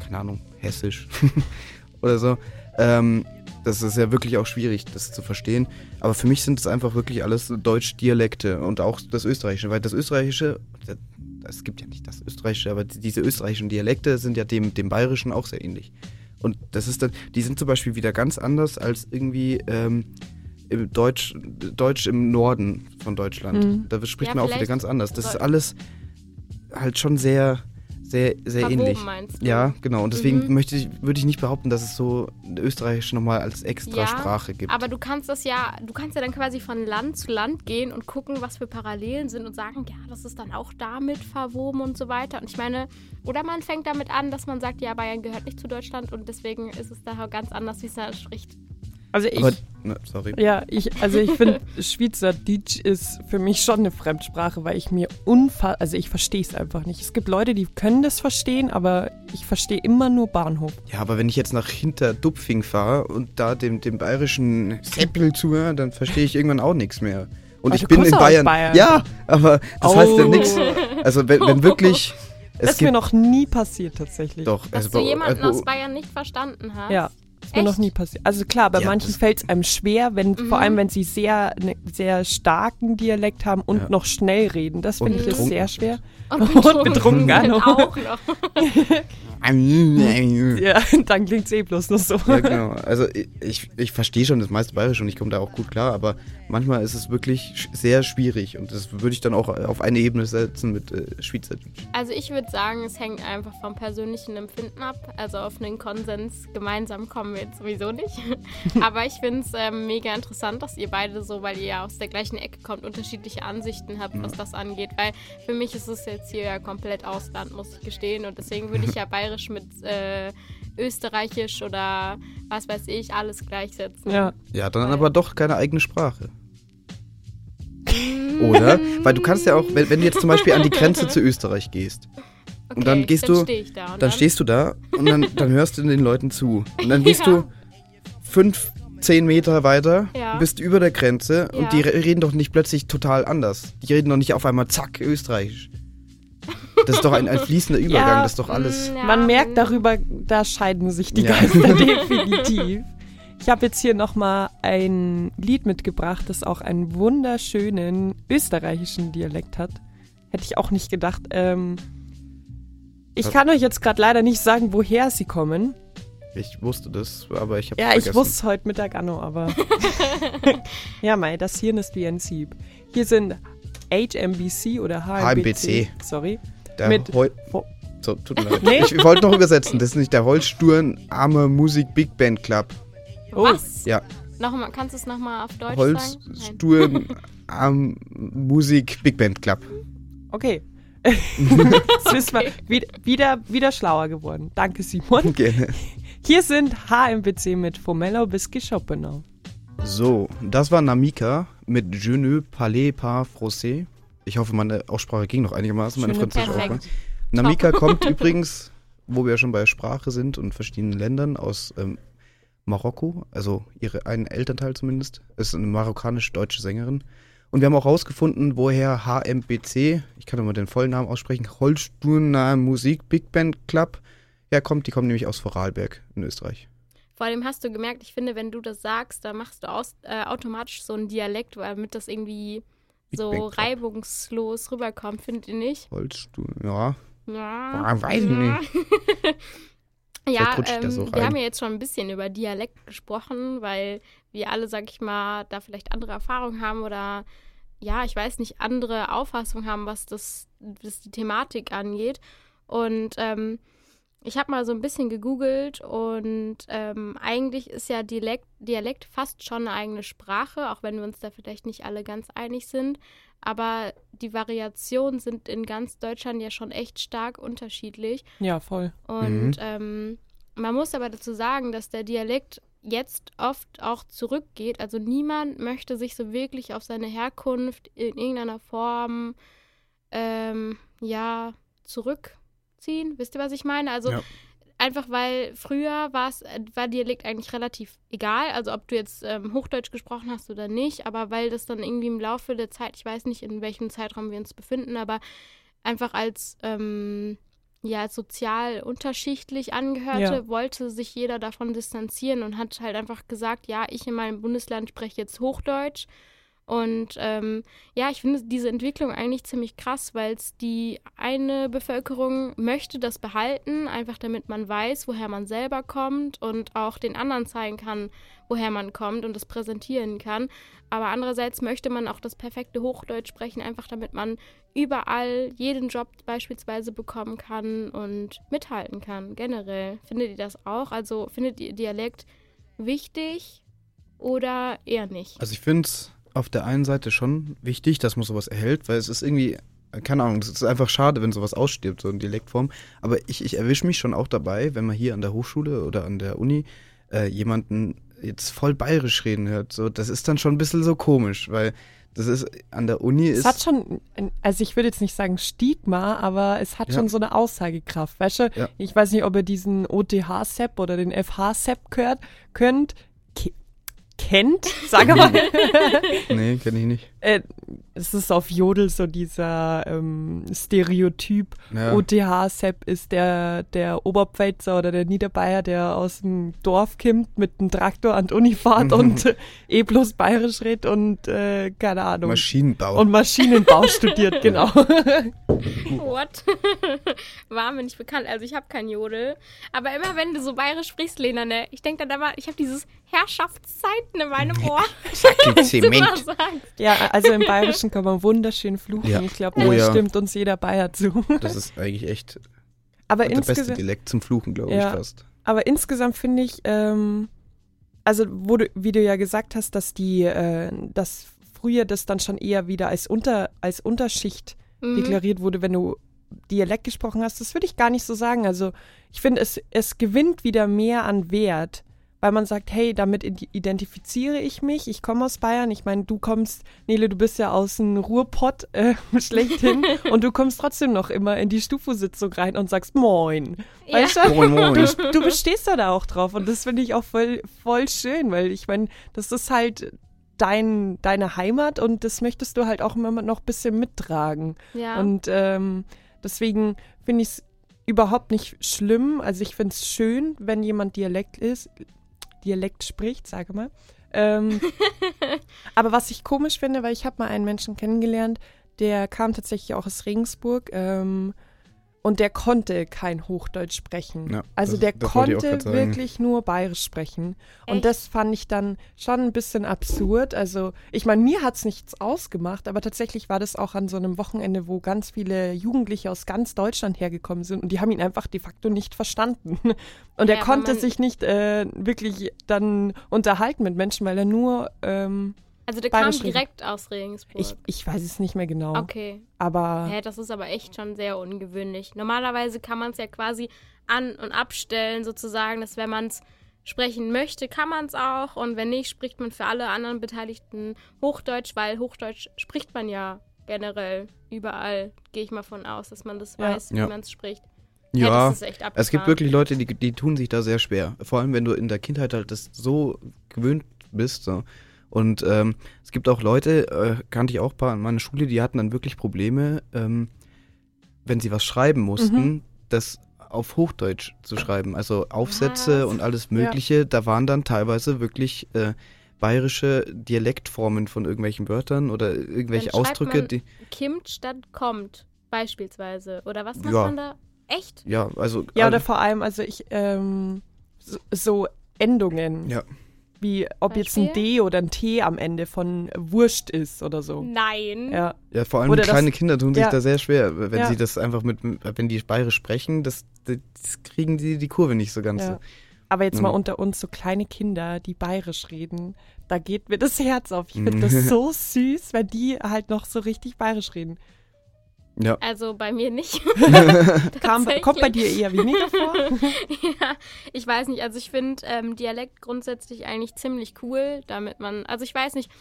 keine Ahnung, Hessisch oder so. Ähm, das ist ja wirklich auch schwierig, das zu verstehen. Aber für mich sind es einfach wirklich alles Deutsch-Dialekte und auch das Österreichische, weil das Österreichische, es gibt ja nicht das Österreichische, aber diese österreichischen Dialekte sind ja dem, dem Bayerischen auch sehr ähnlich. Und das ist dann, die sind zum Beispiel wieder ganz anders als irgendwie ähm, im Deutsch, Deutsch im Norden von Deutschland. Mhm. Da spricht Ja, man auch wieder ganz anders. Das ist alles halt schon sehr, sehr, sehr Verwoben, ähnlich. meinst du? Ja, genau. Und deswegen Mhm. möchte ich, würde ich nicht behaupten, dass es so Österreichisch nochmal als extra Ja, Sprache gibt. Aber du kannst das ja, du kannst ja dann quasi von Land zu Land gehen und gucken, was für Parallelen sind und sagen, ja, das ist dann auch damit verwoben und so weiter. Und ich meine, oder man fängt damit an, dass man sagt, ja, Bayern gehört nicht zu Deutschland und deswegen ist es da ganz anders, wie es da spricht. Also ich, aber, ne, sorry. ja, ich, also ich finde, Schweizerdeutsch ist für mich schon eine Fremdsprache, weil ich mir unfassbar, also ich verstehe es einfach nicht. Es gibt Leute, die können das verstehen, aber ich verstehe immer nur Bahnhof. Ja, aber wenn ich jetzt nach Hinterdupfing fahre und da dem, dem bayerischen Seppel zuhöre, dann verstehe ich irgendwann auch nichts mehr. Und Aber ich du bin in Bayern. Bayern. Ja, aber das heißt ja Oh. nichts. Also wenn, wenn wirklich. Das ist mir noch nie passiert tatsächlich. Doch, Dass also du jemanden also, aus Bayern nicht verstanden hast. Ja, ist mir noch Echt? nie passiert. Also klar, bei Ja, manchen fällt es einem schwer, wenn, Mhm. vor allem wenn sie sehr, ne, sehr starken Dialekt haben und Ja. noch schnell reden. Das Und finde ich ist sehr schwer. Und Und betrunken, betrunken auch auch noch. Ja, dann klingt es eh bloß nur so. Ja, genau. Also ich- ich, verstehe schon das meiste Bayerische und ich komme da auch gut klar, aber manchmal ist es wirklich sehr schwierig und das würde ich dann auch auf eine Ebene setzen mit äh, Schweizerdeutsch. Also ich würde sagen, es hängt einfach vom persönlichen Empfinden ab. Also auf einen Konsens gemeinsam kommen wir jetzt sowieso nicht. Aber ich finde es ähm, mega interessant, dass ihr beide so, weil ihr ja aus der gleichen Ecke kommt, unterschiedliche Ansichten habt, was das angeht. Weil für mich ist es jetzt hier ja komplett Ausland, muss ich gestehen. Und deswegen würde ich ja bayerisch mit äh, österreichisch oder was weiß ich, alles gleichsetzen. Ja, Ja, dann aber doch keine eigene Sprache. Oder? Weil du kannst ja auch, wenn, wenn du jetzt zum Beispiel an die Grenze zu Österreich gehst, Okay, Und dann gehst dann du- Steh ich da und dann stehst du da und dann, dann hörst du den Leuten zu. Und dann gehst Ja. du fünf, zehn Meter weiter, Ja. bist über der Grenze Ja. und die re- reden doch nicht plötzlich total anders. Die reden doch nicht auf einmal zack, österreichisch. Das ist doch ein, ein fließender Übergang, Ja, das ist doch alles. Mm, ja, man merkt darüber, da scheiden sich die Ja. Geister definitiv. Ich habe jetzt hier nochmal ein Lied mitgebracht, das auch einen wunderschönen österreichischen Dialekt hat. Hätte ich auch nicht gedacht. Ähm, ich kann euch jetzt gerade leider nicht sagen, woher sie kommen. Ich wusste das, aber ich habe Ja, ich vergessen. wusste es heute Mittag auch noch, aber. ja, Mai, das Hirn ist wie ein Sieb. Hier sind HMBC oder HMBC. HMBC. Sorry. Der mit- Hol so, tut mir leid. Nee. Ich wollte noch übersetzen. Das ist nicht der Holzsturm Arme Musik Big Band Club. Oh. Was? Ja, Nochmal, kannst du es nochmal auf Deutsch sagen? Nein. Holzsturm Arm Musik Big Band Club. Okay. Jetzt wir, wieder, wieder, wieder schlauer geworden. Danke, Simon. Gerne. Hier sind HMBC mit Fomello bis Geschoppenau. So, das war Namika mit Je ne parle pas français. Ich hoffe, meine Aussprache ging noch einigermaßen, meine Französische Perfekt. Aussprache. Namika kommt übrigens, wo wir schon bei Sprache sind und verschiedenen Ländern, aus ähm, Marokko, also ihre einen Elternteil zumindest, ist eine marokkanisch-deutsche Sängerin. Und wir haben auch rausgefunden, woher HMBC, ich kann nochmal den vollen Namen aussprechen, Holsturner Musik Big Band Club, herkommt. Die kommen nämlich aus Vorarlberg in Österreich. Vor allem hast du gemerkt, ich finde, wenn du das sagst, dann machst du aus, äh, automatisch so einen Dialekt, damit das irgendwie Big so reibungslos rüberkommt, findet ihr nicht? Holsturner, ja. Ja. Ah, weiß ich nicht. Ja, rutscht der ähm, so wir haben ja jetzt schon ein bisschen über Dialekt gesprochen, weil wir alle, sag ich mal, da vielleicht andere Erfahrungen haben oder ja, ich weiß nicht, andere Auffassungen haben, was das, was die Thematik angeht. Und ähm, ich habe mal so ein bisschen gegoogelt und ähm, eigentlich ist ja Dialekt, Dialekt fast schon eine eigene Sprache, auch wenn wir uns da vielleicht nicht alle ganz einig sind. Aber die Variationen sind in ganz Deutschland ja schon echt stark unterschiedlich. Ja, voll. Und Mhm. ähm, man muss aber dazu sagen, dass der Dialekt jetzt oft auch zurückgeht. Also niemand möchte sich so wirklich auf seine Herkunft in irgendeiner Form ähm, ja zurückziehen. Wisst ihr, was ich meine? Also Ja. einfach weil früher war's, äh, war Dialekt eigentlich relativ egal, also ob du jetzt ähm, Hochdeutsch gesprochen hast oder nicht, aber weil das dann irgendwie im Laufe der Zeit, ich weiß nicht, in welchem Zeitraum wir uns befinden, aber einfach als ähm, ja, sozial unterschichtlich angehörte, Ja. wollte sich jeder davon distanzieren und hat halt einfach gesagt, ja, ich in meinem Bundesland spreche jetzt Hochdeutsch. Und ähm, ja, ich finde diese Entwicklung eigentlich ziemlich krass, weil es die eine Bevölkerung möchte das behalten, einfach damit man weiß, woher man selber kommt und auch den anderen zeigen kann, woher man kommt und das präsentieren kann. Aber andererseits möchte man auch das perfekte Hochdeutsch sprechen, einfach damit man überall jeden Job beispielsweise bekommen kann und mithalten kann, generell. Findet ihr das auch? Also findet ihr Dialekt wichtig oder eher nicht? Also ich finde es auf der einen Seite schon wichtig, dass man sowas erhält, weil es ist irgendwie, keine Ahnung, es ist einfach schade, wenn sowas ausstirbt, so in Dialektform. Aber ich, ich erwische mich schon auch dabei, wenn man hier an der Hochschule oder an der Uni äh, jemanden jetzt voll bayerisch reden hört. So, das ist dann schon ein bisschen so komisch, weil das ist an der Uni Es ist. hat schon, also ich würde jetzt nicht sagen Stigma, aber es hat Ja. schon so eine Aussagekraft. Weißt du, Ja. ich weiß nicht, ob ihr diesen OTH-SEP oder den FH-SEP könnt, kennt, sag mal. nee, kenne ich nicht. Äh, es ist auf Jodel so dieser ähm, Stereotyp. Ja. OTH-SEP ist der, der Oberpfälzer oder der Niederbayer, der aus dem Dorf kommt, mit dem Traktor an die Uni fährt und äh, eh bloß bayerisch redet und äh, keine Ahnung. Maschinenbau. und Maschinenbau studiert, genau. What? War mir nicht bekannt. Also ich habe kein Jodel. Aber immer wenn du so bayerisch sprichst, Lena, ne? Ich denke dann immer, ich habe dieses Herrschaftszeiten in meinem Ohr. Mal Zement. sagst. ja, also im Bayerischen kann man wunderschön fluchen. Ja. Ich glaube, Oh da ja. stimmt uns jeder Bayer zu. Das ist eigentlich echt Aber der beste Dialekt zum Fluchen, glaube Ja. ich fast. aber insgesamt finde ich, ähm, also wo du, wie du ja gesagt hast, dass die, äh, dass früher das dann schon eher wieder als Unter, als Unterschicht Mhm. deklariert wurde, wenn du Dialekt gesprochen hast. Das würde ich gar nicht so sagen. Also ich finde, es, es gewinnt wieder mehr an Wert, weil man sagt, hey, damit id- identifiziere ich mich. Ich komme aus Bayern. Ich meine, du kommst, Nele, du bist ja aus dem Ruhrpott äh, schlechthin und du kommst trotzdem noch immer in die Stufu-Sitzung rein und sagst Moin. Ja. Weißt du? Moin, moin. Du, du bestehst da, da auch drauf und das finde ich auch voll, voll schön, weil ich meine, das ist halt dein, deine Heimat und das möchtest du halt auch immer noch ein bisschen mittragen. Ja. Und ähm, deswegen finde ich es überhaupt nicht schlimm. Also ich finde es schön, wenn jemand Dialekt ist, Dialekt spricht, sage mal. Ähm, aber was ich komisch finde, weil ich habe mal einen Menschen kennengelernt, der kam tatsächlich auch aus Regensburg ähm, und der konnte kein Hochdeutsch sprechen. Ja, also das- der das konnte wirklich nur Bayerisch sprechen. Und Echt? das fand ich dann schon ein bisschen absurd. Also ich meine, mir hat es nichts ausgemacht, aber tatsächlich war das auch an so einem Wochenende, wo ganz viele Jugendliche aus ganz Deutschland hergekommen sind und die haben ihn einfach de facto nicht verstanden. Und er Ja, aber konnte sich nicht äh, wirklich dann unterhalten mit Menschen, weil er nur, ähm, also der kam direkt aus Regensburg. ich, ich weiß es nicht mehr genau, okay. aber Hä, das ist aber echt schon sehr ungewöhnlich. Normalerweise kann man es ja quasi an- und abstellen, sozusagen, dass wenn man es sprechen möchte, kann man es auch. Und wenn nicht, spricht man für alle anderen Beteiligten Hochdeutsch, weil Hochdeutsch spricht man ja generell überall, gehe ich mal von aus, dass man das Ja. weiß, wie Ja. man es spricht. Ja, das ist echt abgefahren. es gibt wirklich Leute, die, die tun sich da sehr schwer. Vor allem, wenn du in der Kindheit halt das so gewöhnt bist. So. Und ähm, es gibt auch Leute, äh, kannte ich auch ein paar an meiner Schule, die hatten dann wirklich Probleme, ähm, wenn sie was schreiben mussten, Mhm. das auf Hochdeutsch zu schreiben. Also Aufsätze Was? und alles Mögliche. Da waren dann teilweise wirklich äh, bayerische Dialektformen von irgendwelchen Wörtern oder irgendwelche Dann Ausdrücke, man- die. Kimmt statt kommt, beispielsweise. Oder was macht Ja. man da? Echt? Ja, also. ja, oder alle- vor allem, also ich, ähm, so, so Endungen, Ja. Wie ob jetzt ein Beispiel? D oder ein T am Ende von Wurscht ist oder so. Nein. Ja, Ja, vor allem Oder das- kleine Kinder tun sich ja. da sehr schwer, wenn Ja. sie das einfach mit, wenn die bayerisch sprechen, das, das kriegen die die Kurve nicht so ganz. ja. Aber jetzt mal Mhm. unter uns, so kleine Kinder, die bayerisch reden, da geht mir das Herz auf. Ich finde das so süß, wenn die halt noch so richtig bayerisch reden. Ja. Also bei mir nicht. Kam, kommt bei dir eher weniger vor? ja, ich weiß nicht. Also ich finde ähm, Dialekt grundsätzlich eigentlich ziemlich cool, damit man, also ich weiß nicht,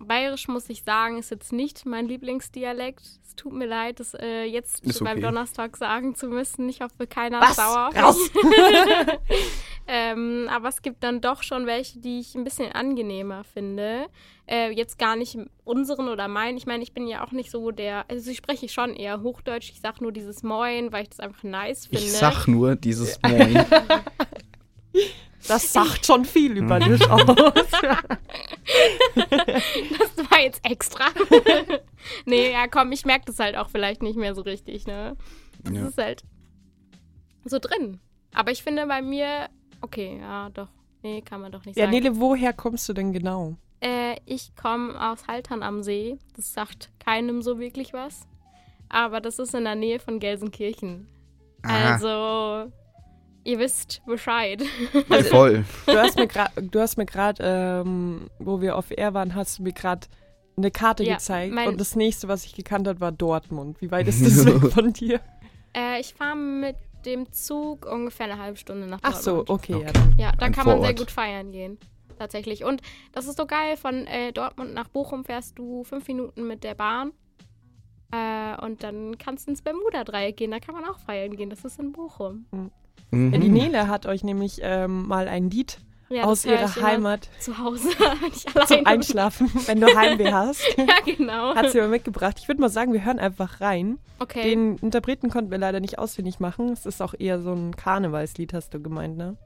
Bayerisch muss ich sagen, ist jetzt nicht mein Lieblingsdialekt. Es tut mir leid, das äh, jetzt Ist beim okay. Donnerstag sagen zu müssen. Ich hoffe, keiner Was? ist sauer auf Raus! ähm, aber es gibt dann doch schon welche, die ich ein bisschen angenehmer finde. Äh, jetzt gar nicht unseren oder meinen. Ich meine, ich bin ja auch nicht so der, also ich spreche schon eher Hochdeutsch. Ich sage nur dieses Moin, weil ich das einfach nice finde. Ich sag nur dieses Moin. Das sagt schon viel über dich aus. Das war jetzt extra. nee, ja, komm, ich merke das halt auch vielleicht nicht mehr so richtig, ne? Das Ja. ist halt so drin. Aber ich finde bei mir, okay, ja, doch. Nee, kann man doch nicht Ja, sagen. Nele, woher kommst du denn genau? Äh, ich komme aus Haltern am See. Das sagt keinem so wirklich was. Aber das ist in der Nähe von Gelsenkirchen. Aha. Also, ihr wisst Bescheid. Voll. Du hast mir gerade, du hast mir gerade, ähm, wo wir auf Air waren, hast du mir gerade eine Karte Ja, gezeigt und das nächste, was ich gekannt habe, war Dortmund. Wie weit ist das weg von dir? äh, ich fahre mit dem Zug ungefähr eine halbe Stunde nach Ach so, Dortmund. okay, ja. Okay. Dann. Ja, da Ein kann man sehr Vorort. gut feiern gehen. Tatsächlich. Und das ist so geil. Von äh, Dortmund nach Bochum fährst du fünf Minuten mit der Bahn. Äh, und dann kannst du ins Bermuda-Dreieck gehen. Da kann man auch feiern gehen. Das ist in Bochum. Mhm. Ja, die Nele hat euch nämlich ähm, mal ein Lied Ja, aus ihrer ich immer Heimat Zu Hause, zum Einschlafen, wenn du Heimweh hast. Ja, genau. Hat sie mal mitgebracht. Ich würde mal sagen, wir hören einfach rein. Okay. Den Interpreten konnten wir leider nicht ausfindig machen. Es ist auch eher so ein Karnevalslied, hast du gemeint, ne?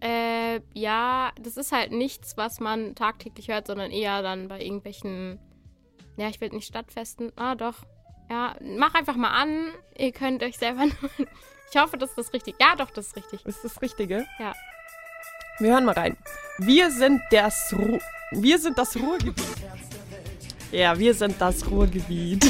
Äh, ja, das ist halt nichts, was man tagtäglich hört, sondern eher dann bei irgendwelchen, ja, ich will nicht Stadtfesten. Ah, doch. Ja, mach einfach mal an. Ihr könnt euch selber. Ich hoffe, das ist das richtig. Ja, doch, das ist richtig. Ist das Richtige? Ja. Wir hören mal rein. Wir sind das Ru Wir sind das Ruhrgebiet. Ja, wir sind das Ruhrgebiet.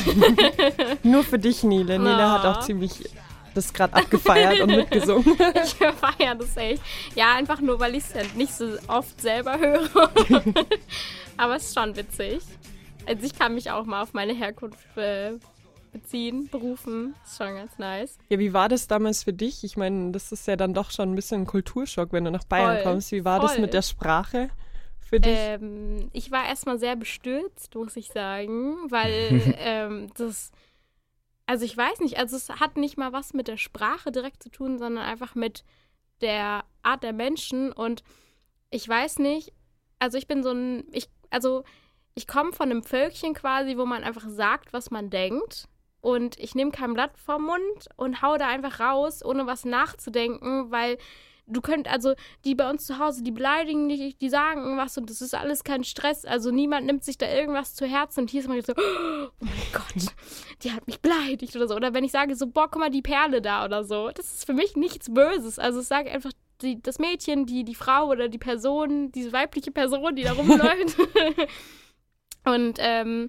Nur für dich, Nele. Nele hat auch ziemlich das gerade abgefeiert und mitgesungen. Ich feiere das echt. Ja, einfach nur, weil ich es nicht so oft selber höre. Aber es ist schon witzig. Also ich kann mich auch mal auf meine Herkunft äh, beziehen, berufen. Ist schon ganz nice. Ja, wie war das damals für dich? Ich meine, das ist ja dann doch schon ein bisschen ein Kulturschock, wenn du nach Bayern Voll, kommst. Wie war das voll. mit der Sprache für dich? Ähm, ich war erstmal sehr bestürzt, muss ich sagen, weil ähm, das, also ich weiß nicht, also es hat nicht mal was mit der Sprache direkt zu tun, sondern einfach mit der Art der Menschen und ich weiß nicht, also ich bin so ein, ich, also ich komme von einem Völkchen quasi, wo man einfach sagt, was man denkt. Und ich nehme kein Blatt vom Mund und hau da einfach raus, ohne was nachzudenken, weil du könnt, also die bei uns zu Hause, die beleidigen dich, die sagen irgendwas und das ist alles kein Stress. Also niemand nimmt sich da irgendwas zu Herzen und hier ist man so, oh mein Gott, die hat mich beleidigt oder so. Oder wenn ich sage so, boah, guck mal, die Perle da oder so. Das ist für mich nichts Böses. Also ich sage einfach, die, das Mädchen, die, die Frau oder die Person, diese weibliche Person, die da rumläuft. und ähm,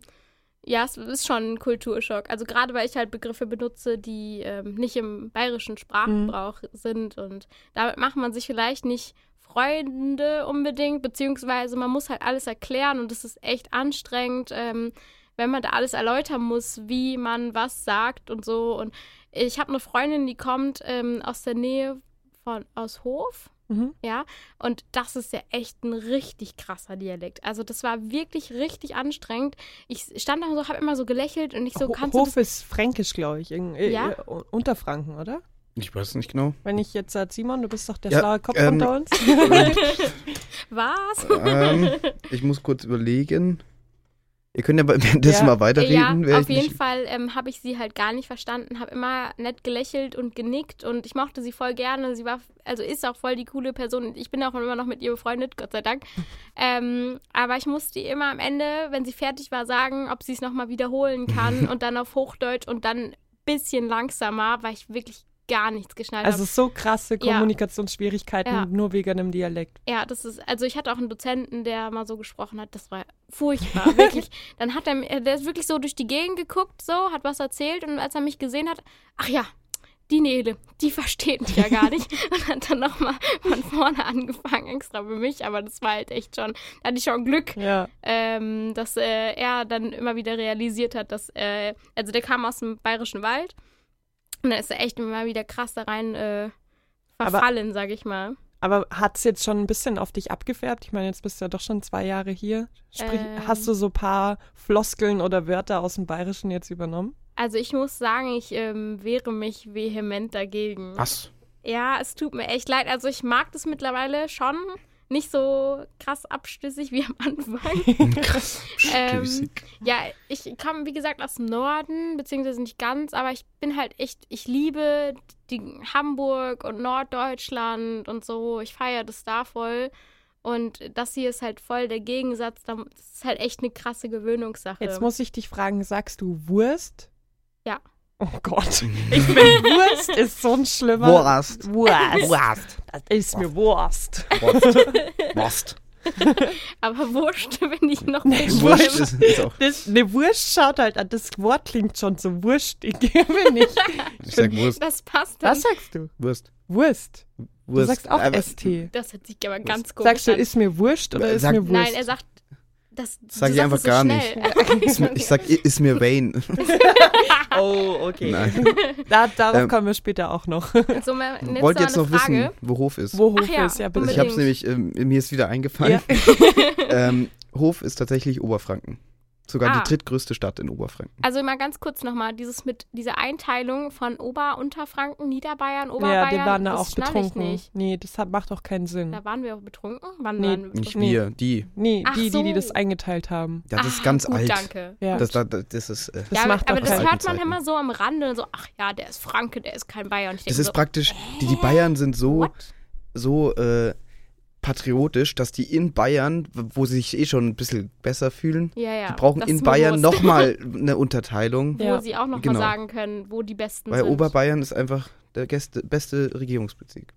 ja, es ist schon ein Kulturschock. Also gerade weil ich halt Begriffe benutze, die ähm, nicht im bayerischen Sprachgebrauch sind. Und damit macht man sich vielleicht nicht Freunde unbedingt, beziehungsweise man muss halt alles erklären und es ist echt anstrengend, ähm, wenn man da alles erläutern muss, wie man was sagt und so. Und ich habe eine Freundin, die kommt ähm, aus der Nähe von aus Hof. Mhm. Ja, und das ist ja echt ein richtig krasser Dialekt. Also das war wirklich richtig anstrengend. Ich stand da so, habe immer so gelächelt und ich so, Ho- kannst du Hof ist fränkisch, glaube ich. In, äh, Ja? äh, Unterfranken, oder? Ich weiß nicht genau. Wenn ich jetzt sage, Simon, du bist doch der Ja, schlaue Kopf ähm, unter uns. Was? ähm, ich muss kurz überlegen. Ihr könnt ja währenddessen Ja. mal weiterreden. ja, auf jeden Fall ähm, habe ich sie halt gar nicht verstanden, habe immer nett gelächelt und genickt und ich mochte sie voll gerne. Sie war, also ist auch voll die coole Person. Ich bin auch immer noch mit ihr befreundet, Gott sei Dank. ähm, aber ich musste ihr immer am Ende, wenn sie fertig war, sagen, ob sie es nochmal wiederholen kann und dann auf Hochdeutsch und dann ein bisschen langsamer, weil ich wirklich gar nichts geschnallt Also habe. so krasse. Kommunikationsschwierigkeiten Ja. nur wegen einem Dialekt. Ja, das ist, also ich hatte auch einen Dozenten, der mal so gesprochen hat, das war furchtbar, wirklich. Dann hat er, mir- der ist wirklich so durch die Gegend geguckt, so, hat was erzählt und als er mich gesehen hat, ach ja, die Nele, die versteht mich ja gar nicht. Und hat dann nochmal von vorne angefangen, extra für mich. Aber das war halt echt schon, da hatte ich schon Glück, Ja. ähm, dass äh, er dann immer wieder realisiert hat, dass, äh, also der kam aus dem Bayerischen Wald und dann ist er echt immer wieder krass da rein äh, Aber- verfallen, sag ich mal. Aber hat es jetzt schon ein bisschen auf dich abgefärbt? Ich meine, jetzt bist du ja doch schon zwei Jahre hier. Sprich, Ähm. hast du so ein paar Floskeln oder Wörter aus dem Bayerischen jetzt übernommen? Also ich muss sagen, ich ähm, wehre mich vehement dagegen. Was? Ja, es tut mir echt leid. Also ich mag das mittlerweile schon. Nicht so krass abstüssig wie am Anfang. Krass. Ähm. Ja, ich komme, wie gesagt, aus dem Norden, beziehungsweise nicht ganz, aber ich bin halt echt, ich liebe die Hamburg und Norddeutschland und so. Ich feiere das da voll. Und das hier ist halt voll der Gegensatz. Da- Das ist halt echt eine krasse Gewöhnungssache. Jetzt muss ich dich fragen, sagst du Wurst? Ja. Oh Gott. Ich finde, Wurst ist so ein schlimmer. Wurst. Wurst. Wurst. Das ist mir Wurst. Wurst. Wurst. aber Wurst bin ich noch Nee, nicht Wurst ist, ist auch. Das, eine Wurst schaut halt an. Das Wort klingt schon so finde ich. Ich sag Wurst. Das passt dann. Was sagst du? Wurst. Wurst. Du Wurst. sagst auch Aber- ST. Das hört sich aber ganz komisch Sagst du, ist mir wurscht oder ist Sag- mir Wurst? Nein, er sagt, das Sag du ich einfach so gar schnell. Ist mir, ich sag, ist mir Wayne. Oh, okay. Nein. Da, darauf Ähm, kommen wir später auch noch. So, mal, jetzt Wollt noch jetzt noch Frage. wissen, wo Hof ist? Wo Hof Ach ja, ist, ja, Also bitte. ich habe es nämlich, ähm, mir ist wieder eingefallen. Ja. ähm, Hof ist tatsächlich Oberfranken. Sogar Ah. die drittgrößte Stadt in Oberfranken. Also mal ganz kurz nochmal, dieses mit dieser Einteilung von Ober-, Unterfranken, Niederbayern, Ja, Oberbayern. die waren da auch betrunken. Nee, das hat, macht doch keinen Sinn. Da waren wir auch betrunken? Wann Nee, waren wir Nicht betrunken? Wir, die. Nee, Ach die, die, die das so. eingeteilt haben. Ja, das Ah, ist ganz gut, alt. danke. Ja. Das, das, das ist, äh, Das ja, macht aber das hört man immer so am Rande, so, ach ja, der ist Franke, der ist kein Bayern. Ich das ist so, praktisch, die, die Bayern sind so, what? so äh, patriotisch, dass die in Bayern, wo sie sich eh schon ein bisschen besser fühlen, Ja, ja. die brauchen das in Bayern nochmal eine Unterteilung. Wo Ja, sie auch nochmal genau. sagen können, wo die Besten Weil sind. Oberbayern ist einfach der Gäste, beste Regierungsbezirk.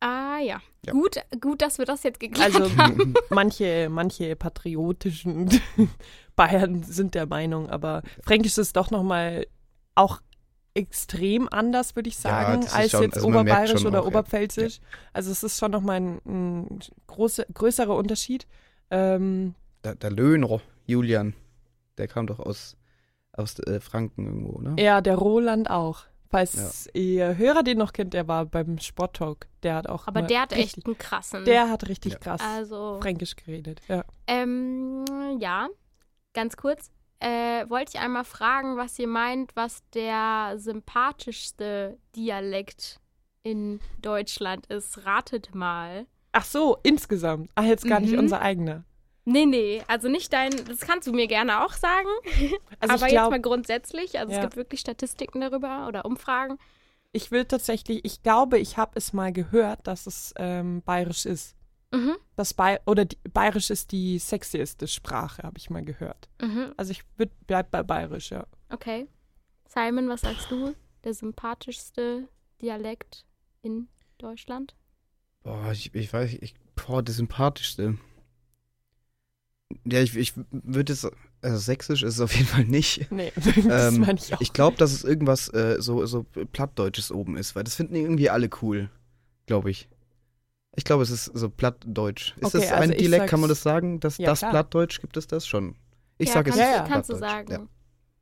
ah, ja. Ja. Gut, gut, dass wir das jetzt geklärt Also haben. manche, manche patriotischen Bayern sind der Meinung, aber Fränkisch ist doch nochmal auch extrem anders, würde ich Ja, sagen, ist als schon- jetzt also Oberbayerisch oder auch, ja. Oberpfälzisch. Also es ist schon nochmal ein, ein große, größerer Unterschied. Ähm, Der, der Löhner, Julian, der kam doch aus, aus äh, Franken irgendwo, ne? ja, der Roland auch. Falls ihr Hörer den noch kennt, der war beim Sporttalk. Der hat auch Aber der hat richtig, echt einen krassen. Der hat richtig Ja. krass also, Fränkisch geredet. Ja. ähm, ja, ganz kurz. Äh, wollte ich einmal fragen, was ihr meint, was der sympathischste Dialekt in Deutschland ist. Ratet mal. Ach so, insgesamt. Ach, jetzt gar nicht Mhm. unser eigener. Nee, nee, also nicht dein, das kannst du mir gerne auch sagen. Also aber ich jetzt mal grundsätzlich, also Ja. es gibt wirklich Statistiken darüber oder Umfragen. ich will tatsächlich, ich glaube, ich habe es mal gehört, dass es ähm, bayerisch ist. Mhm, Das Bay oder die, bayerisch ist die sexieste Sprache, habe ich mal gehört. mhm, Also ich würd, bleib bei bayerisch, ja. okay. Simon, was sagst du? Der sympathischste Dialekt in Deutschland? Boah, ich, ich weiß, ich, boah, der sympathischste. Ja, ich, ich würde es, also sächsisch ist es auf jeden Fall nicht. Nee, das Ähm, meine ich auch. Ich glaube, dass es irgendwas äh, so, so Plattdeutsches oben ist, weil das finden irgendwie alle cool, glaube ich. Ich glaube, es ist so Plattdeutsch. Ist Okay, das also ein ich Dialekt, kann man das sagen? Das, Ja, das klar. Plattdeutsch gibt es das schon. Ich ja, sage es Ja, kannst du Plattdeutsch, sagen.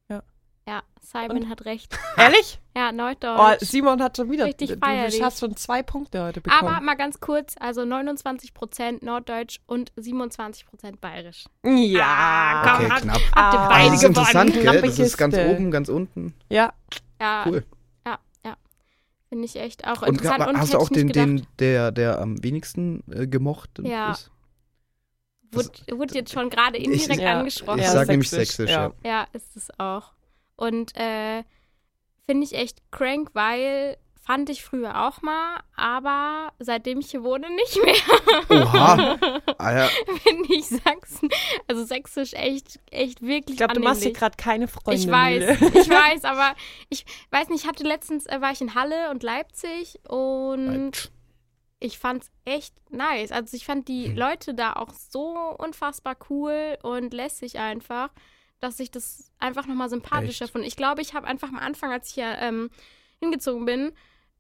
Ja. Ja, Simon hat recht. Ehrlich? Ja, Oh, Neudeutsch. Simon hat schon wieder. Richtig du, du feierlich. hast schon zwei Punkte heute bekommen. Aber mal ganz kurz, also 29% Norddeutsch und 27% Bayerisch. ja, Ah, Okay, komm, knapp. Habt ihr Ah. beide das ist interessant, gewonnen. gell? Das ist ganz oben, ganz unten. Ja, Ja, Cool. Ja, ja. Finde ich echt auch Und interessant. und hast du auch ich den, den der, der am wenigsten äh, gemocht Ja. ist? wurde, wurde jetzt schon gerade Ich- indirekt Ja. angesprochen. Ich Ja, sage nämlich sächsisch, ja. ja. Ja, ist es auch. Und äh, finde ich echt crank, weil fand ich früher auch mal, aber seitdem ich hier wohne nicht mehr. Oha. Ah, ja. Finde ich Sachsen, also Sächsisch echt, echt wirklich ich glaube, du machst hier gerade keine Freunde. Ich weiß, ich weiß, aber ich weiß nicht, ich hatte letztens, äh, war ich in Halle und Leipzig und ich fand's echt nice. Also ich fand die Hm. Leute da auch so unfassbar cool und lässig einfach, dass ich das einfach nochmal sympathischer Echt? fand. Ich glaube, ich habe einfach am Anfang, als ich hier ähm, hingezogen bin,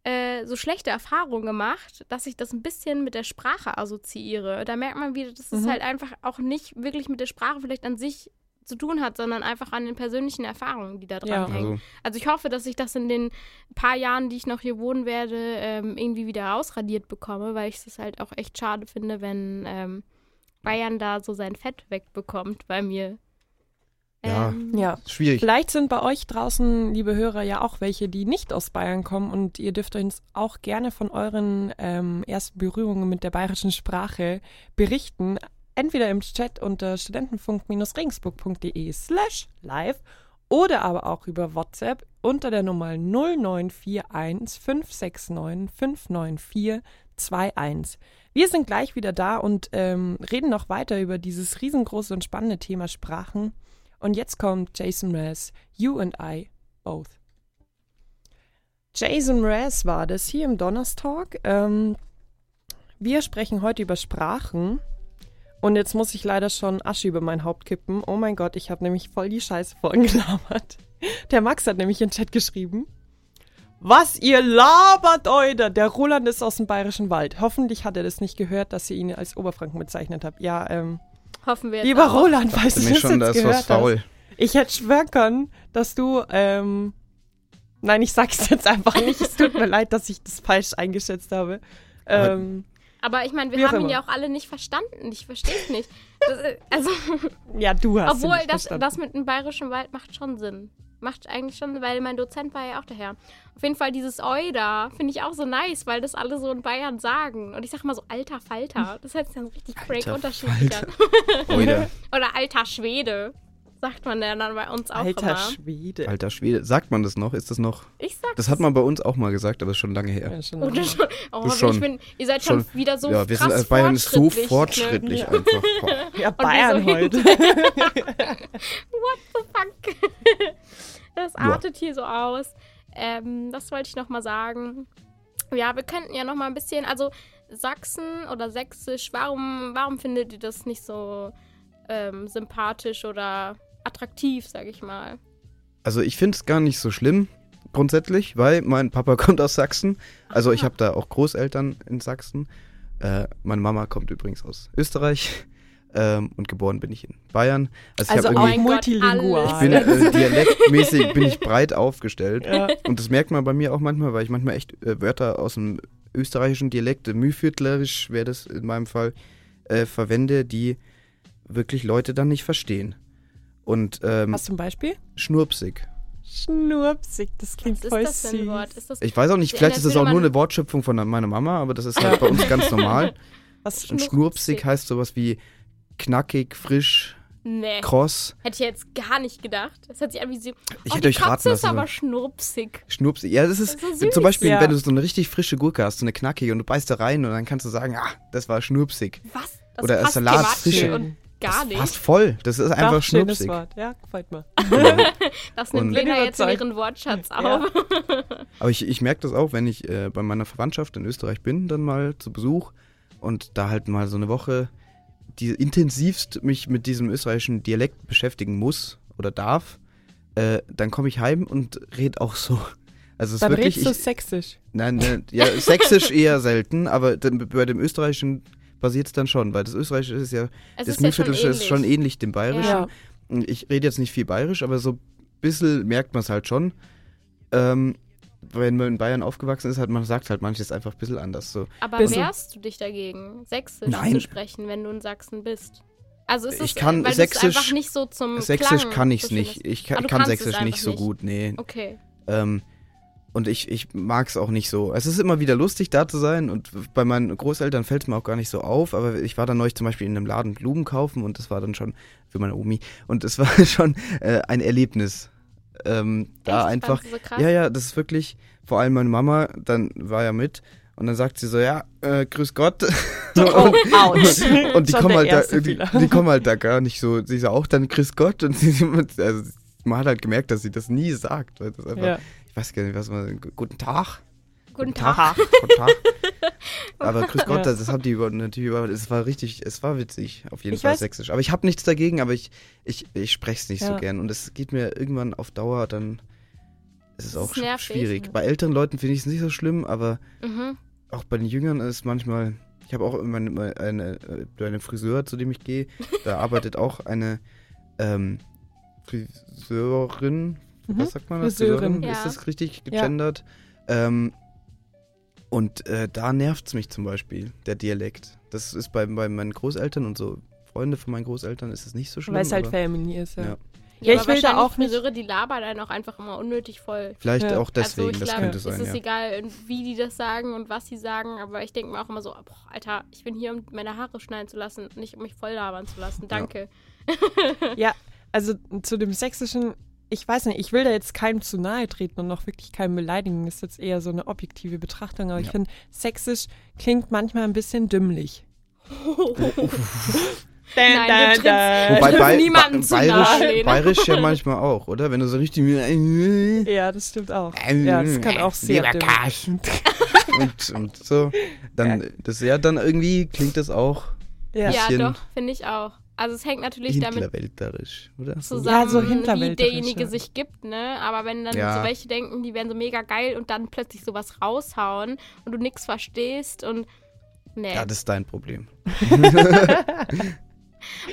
äh, so schlechte Erfahrungen gemacht, dass ich das ein bisschen mit der Sprache assoziiere. Da merkt man wieder, dass es Mhm. halt einfach auch nicht wirklich mit der Sprache vielleicht an sich zu tun hat, sondern einfach an den persönlichen Erfahrungen, die da dran Ja. hängen. Also, Also ich hoffe, dass ich das in den paar Jahren, die ich noch hier wohnen werde, ähm, irgendwie wieder ausradiert bekomme, weil ich es halt auch echt schade finde, wenn ähm, Bayern da so sein Fett wegbekommt bei mir. Ja. Ähm, Ja. schwierig. Vielleicht sind bei euch draußen, liebe Hörer, ja auch welche, die nicht aus Bayern kommen und ihr dürft uns auch gerne von euren ähm, ersten Berührungen mit der bayerischen Sprache berichten. Entweder im Chat unter studentenfunk-regensburg.de slash live oder aber auch über WhatsApp unter der Nummer 0941 569 594 21. Wir sind gleich wieder da und ähm, reden noch weiter über dieses riesengroße und spannende Thema Sprachen. Und jetzt kommt Jason Mraz, You and I Both. Jason Mraz war das hier im Donnerstalk. Ähm, wir sprechen heute über Sprachen. Und jetzt muss ich leider schon Asche über mein Haupt kippen. Oh mein Gott, ich habe nämlich voll die Scheiße vorhin gelabert. Der Max hat nämlich in den Chat geschrieben. Was ihr labert, Euder! Der Roland ist aus dem Bayerischen Wald. Hoffentlich hat er das nicht gehört, dass ihr ihn als Oberfranken bezeichnet habt. Ja, ähm, Hoffen wir lieber auch. Roland, weißt du, das schon, da jetzt ist was faul. Hast. Ich hätte schwören können, dass du, ähm, nein, ich sag's jetzt einfach nicht. Es tut mir leid, dass ich das falsch eingeschätzt habe. Aber- Ähm, Aber ich meine, wir haben ihn immer. ja auch alle nicht verstanden. Ich verstehe es nicht. Das, äh, also, ja, du hast ihn obwohl nicht das, verstanden. das mit dem bayerischen Wald macht schon Sinn. Macht eigentlich schon, weil mein Dozent war ja auch daher. Auf jeden Fall dieses Euda finde ich auch so nice, weil das alle so in Bayern sagen. Und ich sag mal so alter Falter. Das hört sich dann richtig crank unterschiedlich an. Oder alter Schwede. Sagt man ja dann bei uns auch Alter immer. Schwede. alter Schwede. Sagt man das noch? Ist das noch? Ich sag's. Das hat man bei uns auch mal gesagt, aber ist schon lange her. Ja, schon Oder lange. schon, oh, schon. Ich bin, ihr seid schon, Schon. wieder so ja, wir krass sind, Bayern ist so fortschrittlich, Ja. einfach. Boah. ja, Bayern heute. What the fuck? Das Ja. artet hier so aus. Ähm, das wollte ich noch mal sagen. Ja, wir könnten ja noch mal ein bisschen, also Sachsen oder Sächsisch, warum, warum findet ihr das nicht so ähm, sympathisch oder attraktiv, sag ich mal? Also ich finde es gar nicht so schlimm grundsätzlich, weil mein Papa kommt aus Sachsen. Also ich Ah. habe da auch Großeltern in Sachsen. Äh, meine Mama kommt übrigens aus Österreich ähm, und geboren bin ich in Bayern. Also ich Also habe auch irgendwie, Gott, multilingual. ich bin äh, dialektmäßig bin ich breit aufgestellt. ja. Und das merkt man bei mir auch manchmal, weil ich manchmal echt äh, Wörter aus dem österreichischen Dialekt, Mühviertlerisch wäre das in meinem Fall, äh, verwende, die wirklich Leute dann nicht verstehen. Und ähm, du ein Beispiel? schnurpsig. Schnurpsig, das klingt Was ist voll das für ein süß. Wort? Ist das Ich weiß auch nicht, vielleicht ist das auch nur eine Wortschöpfung von meiner Mama, aber das ist halt bei uns ganz normal. Was, Und Schnurpsig. schnurpsig heißt sowas wie knackig, frisch, Nee. kross. Hätte ich jetzt gar nicht gedacht. Das hört sich an wie so. Ich oh, hätte die euch raten Katze ist lassen. aber schnurpsig. Schnurpsig. Ja, das ist, Das ist so süß. zum Beispiel, Ja. wenn du so eine richtig frische Gurke hast, so eine knackige und du beißt da rein und dann kannst du sagen, ah, das war schnurpsig. Was? Das Oder passt Salat, Frische. Und gar das nicht. passt voll. Das ist einfach Doch, schnurpsig. Wort. Ja, gefällt mir. Das nimmt Und- Lena jetzt in ihren Wortschatz Ja. auf. Aber ich, ich merke das auch, wenn ich äh, bei meiner Verwandtschaft in Österreich bin, dann mal zu Besuch und da halt mal so eine Woche die intensivst mich mit diesem österreichischen Dialekt beschäftigen muss oder darf, äh, dann komme ich heim und red auch so. Also es ist Dann wirklich, redest du ich, sächsisch. nein, nein, ja, sächsisch eher selten, aber bei dem österreichischen passiert es dann schon, weil das österreichische ist ja, Es das ist ja schon Mühlviertelsche ist schon ähnlich. ähnlich dem bayerischen. Ja. Ich rede jetzt nicht viel bayerisch, aber so ein bisschen merkt man es halt schon. Ähm, wenn man in Bayern aufgewachsen ist, hat man sagt halt manches einfach ein bisschen anders. So. Aber Bisschen. wehrst du dich dagegen, Sächsisch Nein. zu sprechen, wenn du in Sachsen bist? Also ist Ich es, kann weil Sächsisch- einfach nicht so zum Sächsisch Klang kann ich es so nicht. Ich kann, Sächsisch nicht so nicht. gut, nee. Okay. Ähm, und ich, ich mag es auch nicht so. Es ist immer wieder lustig, da zu sein und bei meinen Großeltern fällt es mir auch gar nicht so auf, aber ich war dann neulich zum Beispiel in einem Laden Blumen kaufen und das war dann schon für meine Omi und es war schon äh, ein Erlebnis. Ähm, da einfach, so ja, ja, das ist wirklich, vor allem meine Mama, dann war ja mit und dann sagt sie so, ja, äh, grüß Gott. Oh, ouch. Und die kommen halt da, die, die kommen halt da gar nicht so. Sie ist auch dann Grüß Gott und sie, also man hat halt gemerkt, dass sie das nie sagt. Weil das einfach, Ja. Ich weiß gar nicht, was man. Guten Tag. Guten Tag. Guten Tag. Aber Grüß Gott, Ja. das, das haben die über, natürlich über. Es war richtig, es war witzig, auf jeden Ich Fall weiß- sächsisch. Aber ich habe nichts dagegen, aber ich, ich, ich spreche es nicht so Ja. gern. Und es geht mir irgendwann auf Dauer dann. es ist Das auch ist schwierig. Bei älteren Leuten finde ich es nicht so schlimm, aber Mhm. auch bei den Jüngern ist es manchmal. Ich habe auch immer eine, eine, äh, eine Friseur, zu dem ich gehe. Da arbeitet auch eine ähm, Friseurin. Mhm. Was sagt man? das? Friseurin. Ja. Ist das richtig gegendert? Ähm, und äh, da nervt es mich zum Beispiel, der Dialekt. Das ist bei, bei meinen Großeltern und so Freunde von meinen Großeltern ist es nicht so schlimm. Weil es halt Family ist, ja. Ja. Ja, aber ich will da auch nicht- Friseure, die labern einen auch einfach immer unnötig voll. Vielleicht Ja. auch deswegen, also ich das glaube, könnte es sein, ist ja. egal, wie die das sagen und was sie sagen, aber ich denke mir auch immer so, boah, Alter, ich bin hier, um meine Haare schneiden zu lassen, nicht um mich voll labern zu lassen. Danke. Ja, also zu dem Sächsischen, ich weiß nicht, ich will da jetzt keinem zu nahe treten und noch wirklich keinem beleidigen. Das ist jetzt eher so eine objektive Betrachtung, aber ich Ja. finde, Sächsisch klingt manchmal ein bisschen dümmlich. Nein, du trittst- Wobei bei, niemanden ba zu bayerisch, bayerisch ja manchmal auch, oder? Wenn du so richtig Ja, das stimmt auch. Ja, das kann auch sehr und, und so, dann das ja dann irgendwie klingt das auch Ja. Ja, doch, finde ich auch. Also es hängt natürlich damit zusammen, Ja, so wie hinterwäldlerisch, derjenige ja. sich gibt, ne? Aber wenn dann Ja. so welche denken, die wären so mega geil und dann plötzlich sowas raushauen und du nichts verstehst und nee. Ja, das ist dein Problem.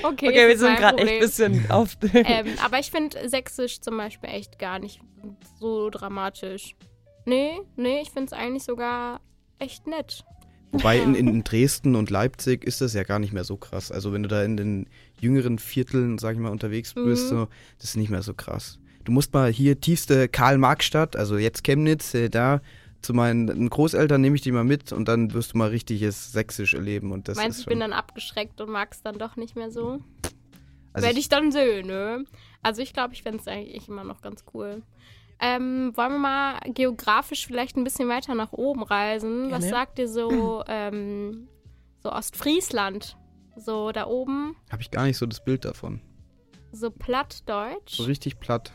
okay, Okay, wir sind gerade echt ein bisschen auf. ähm, aber ich finde Sächsisch zum Beispiel echt gar nicht so dramatisch. Nee, nee, ich finde es eigentlich sogar echt nett. Wobei in, in Dresden und Leipzig ist das ja gar nicht mehr so krass. Also wenn du da in den jüngeren Vierteln, sag ich mal, unterwegs bist, Mhm. so, das ist nicht mehr so krass. Du musst mal hier tiefste Karl-Marx-Stadt, also jetzt Chemnitz, äh, da zu meinen Großeltern nehme ich die mal mit und dann wirst du mal richtiges Sächsisch erleben. Und das Meinst du, ich bin dann abgeschreckt und mag es dann doch nicht mehr so? also Werde ich dann sehen, ne? Also ich glaube, ich fände es eigentlich immer noch ganz cool. Ähm, wollen wir mal geografisch vielleicht ein bisschen weiter nach oben reisen? Was Gerne. sagt ihr so, ähm, so Ostfriesland? So da oben, habe ich gar nicht so das Bild davon. so plattdeutsch? So richtig platt.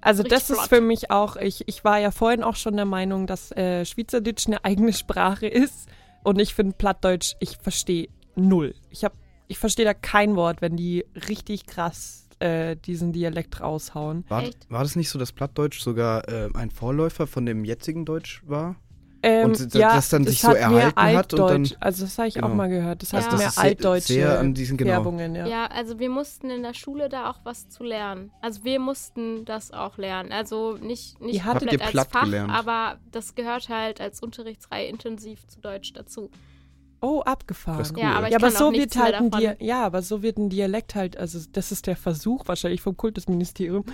Also Richtig das ist flott. für mich auch, ich, ich war ja vorhin auch schon der Meinung, dass äh, Schweizerdeutsch eine eigene Sprache ist. Und ich finde Plattdeutsch, ich verstehe null. Ich hab, ich verstehe da kein Wort, wenn die richtig krass äh, diesen Dialekt raushauen. War, war das nicht so, dass Plattdeutsch sogar äh, ein Vorläufer von dem jetzigen Deutsch war? Ähm, Und d- das dann sich so erhalten hat und dann- Altdeutsch. Also das habe ich auch Genau. mal gehört. Das Ja. heißt Das mehr ist sehr- altdeutsche sehr an diesen- genau. Färbungen, ja. Ja, also wir mussten in der Schule da auch was zu lernen. Also wir mussten das auch lernen. Also nicht, nicht komplett als Fach, gelernt? aber das gehört halt als Unterrichtsreihe intensiv zu Deutsch dazu. Oh, abgefahren. Cool. Ja, aber ich ja, aber kann so wird halt ein. Dia ja, aber so wird ein Dialekt halt, also das ist der Versuch wahrscheinlich vom Kultusministerium,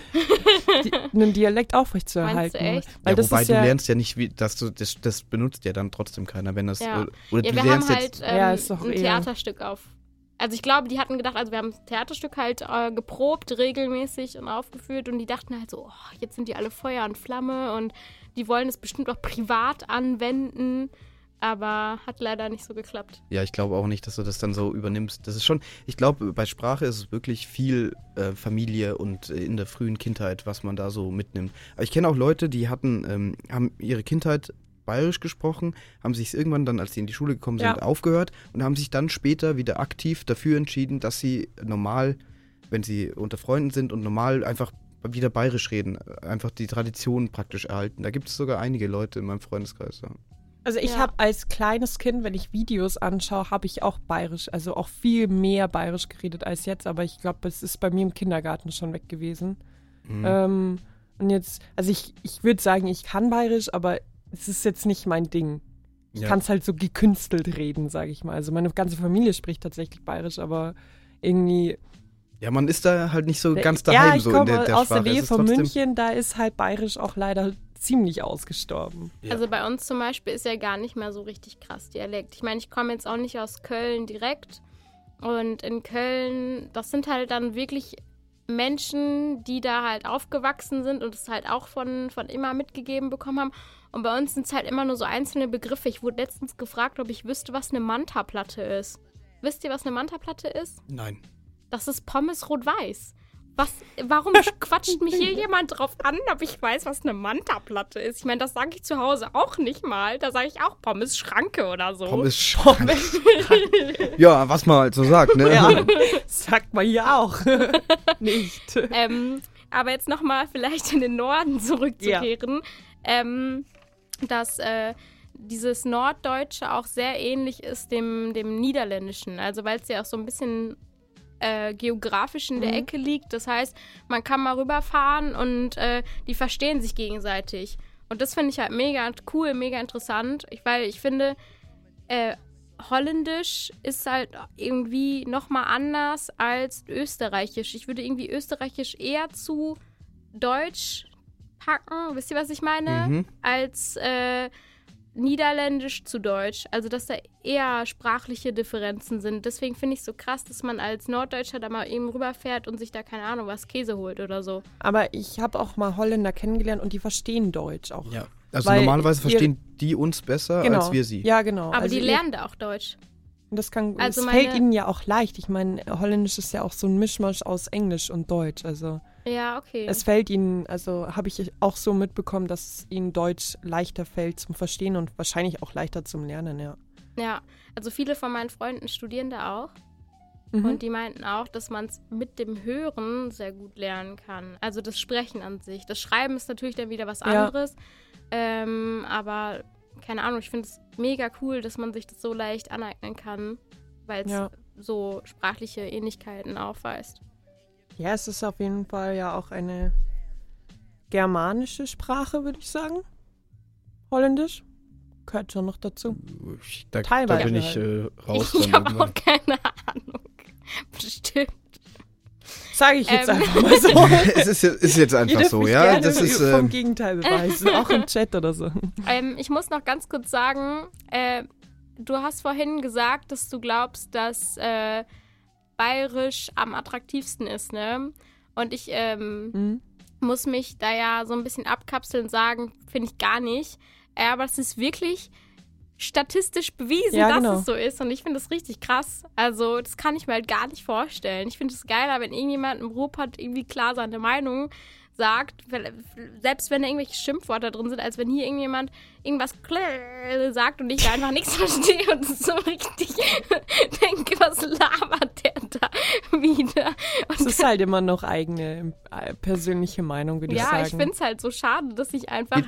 die, einen Dialekt aufrechtzuerhalten. Meinst du echt? Weil ja, das wobei ist du ja, lernst ja nicht, wie, dass du das, das benutzt ja dann trotzdem keiner, wenn das Ja. oder Ja, du wir haben lernst halt jetzt ähm, Ja, ist doch ein eher- Theaterstück auf. Also ich glaube, die hatten gedacht, also wir haben das Theaterstück halt äh, geprobt, regelmäßig und aufgeführt und die dachten halt so, oh, jetzt sind die alle Feuer und Flamme und die wollen es bestimmt auch privat anwenden, aber hat leider nicht so geklappt. Ja, ich glaube auch nicht, dass du das dann so übernimmst. Das ist schon, ich glaube, bei Sprache ist es wirklich viel äh, Familie und äh, in der frühen Kindheit, was man da so mitnimmt. Aber ich kenne auch Leute, die hatten, ähm, haben ihre Kindheit bayerisch gesprochen, haben sich irgendwann dann, als sie in die Schule gekommen sind, Ja. aufgehört und haben sich dann später wieder aktiv dafür entschieden, dass sie normal, wenn sie unter Freunden sind und normal einfach wieder bayerisch reden, äh, einfach die Tradition praktisch erhalten. Da gibt es sogar einige Leute in meinem Freundeskreis. Ja. Also ich Ja. habe als kleines Kind, wenn ich Videos anschaue, habe ich auch bayerisch, also auch viel mehr bayerisch geredet als jetzt, aber ich glaube, es ist bei mir im Kindergarten schon weg gewesen. Mhm. Ähm, und jetzt, also ich, ich würde sagen, ich kann bayerisch, aber es ist jetzt nicht mein Ding. Ich Ja. kann es halt so gekünstelt reden, sage ich mal. Also meine ganze Familie spricht tatsächlich bayerisch, aber irgendwie Ja, man ist da halt nicht so ganz ja, daheim ich so in komme der, der aus Sprache. der Nähe von trotzdem- München, da ist halt bayerisch auch leider ziemlich ausgestorben. Ja. Also bei uns zum Beispiel ist ja gar nicht mehr so richtig krass Dialekt. Ich meine, ich komme jetzt auch nicht aus Köln direkt. Und in Köln, das sind halt dann wirklich Menschen, die da halt aufgewachsen sind und es halt auch von, von immer mitgegeben bekommen haben. Und bei uns sind es halt immer nur so einzelne Begriffe. Ich wurde letztens gefragt, ob ich wüsste, was eine Manta-Platte ist. Wisst ihr, was eine Manta-Platte ist? Nein. Das ist Pommes rot-weiß. Was, warum quatscht mich hier jemand drauf an, ob ich weiß, was eine Manta-Platte ist? Ich meine, das sage ich zu Hause auch nicht mal. Da sage ich auch Pommes Schranke oder so. Pommes Schrank. ja, was man halt so sagt, ne? Ja, sagt man ja auch. Nicht. Ähm, aber jetzt nochmal vielleicht in den Norden zurückzukehren, ähm, dass äh, dieses Norddeutsche auch sehr ähnlich ist dem, dem Niederländischen. Also weil es ja auch so ein bisschen äh, geografisch in der Mhm. Ecke liegt. Das heißt, man kann mal rüberfahren und äh, die verstehen sich gegenseitig. Und das finde ich halt mega cool, mega interessant, ich, weil ich finde, äh, Holländisch ist halt irgendwie nochmal anders als Österreichisch. Ich würde irgendwie Österreichisch eher zu Deutsch packen, wisst ihr, was ich meine? Mhm. Als äh, Niederländisch zu Deutsch. Also, dass da eher sprachliche Differenzen sind. Deswegen finde ich es so krass, dass man als Norddeutscher da mal eben rüberfährt und sich da, keine Ahnung, was Käse holt oder so. Aber ich habe auch mal Holländer kennengelernt und die verstehen Deutsch auch. Ja. Also Weil normalerweise ihr- verstehen die uns besser Genau. als wir sie. Ja, genau. Aber Also die lernen da auch Deutsch. Und Das kann, Also es meine- fällt ihnen ja auch leicht. Ich meine, Holländisch ist ja auch so ein Mischmasch aus Englisch und Deutsch. Also Ja, okay. es fällt ihnen, also habe ich auch so mitbekommen, dass ihnen Deutsch leichter fällt zum Verstehen und wahrscheinlich auch leichter zum Lernen, ja. ja, also viele von meinen Freunden studieren da auch. Mhm. Und die meinten auch, dass man es mit dem Hören sehr gut lernen kann. Also das Sprechen an sich. Das Schreiben ist natürlich dann wieder was Ja. anderes. Ähm, aber keine Ahnung, ich finde es mega cool, dass man sich das so leicht aneignen kann, weil es Ja. so sprachliche Ähnlichkeiten aufweist. Ja, es ist auf jeden Fall ja auch eine germanische Sprache, würde ich sagen. Holländisch. Gehört schon noch dazu. Ich- Da, da Teilweise bin ich äh, raus. ich habe auch keine Ahnung. Bestimmt. Sage ich jetzt Ähm. einfach mal so. es ist, jetzt- ist jetzt einfach so, ja. Das ist, vom ähm, Gegenteil beweisen, auch im Chat oder so. Ähm, ich muss noch ganz kurz sagen, äh, du hast vorhin gesagt, dass du glaubst, dass äh, Bayerisch am attraktivsten ist, ne? Und ich ähm, Mhm. muss mich da ja so ein bisschen abkapseln und sagen, finde ich gar nicht. Äh, aber es ist wirklich statistisch bewiesen, Ja, dass genau. es so ist. Und ich finde das richtig krass. Also, das kann ich mir halt gar nicht vorstellen. Ich finde es geiler, wenn irgendjemand im Ruhrpott irgendwie klar seine Meinung sagt, selbst wenn da irgendwelche Schimpfwörter drin sind, als wenn hier irgendjemand irgendwas sagt und ich da einfach nichts verstehe und so richtig denke, was labert der da wieder? Es Und ist halt immer noch eigene äh, persönliche Meinung, würde ich ja, sagen. ich finde es halt so schade, dass ich einfach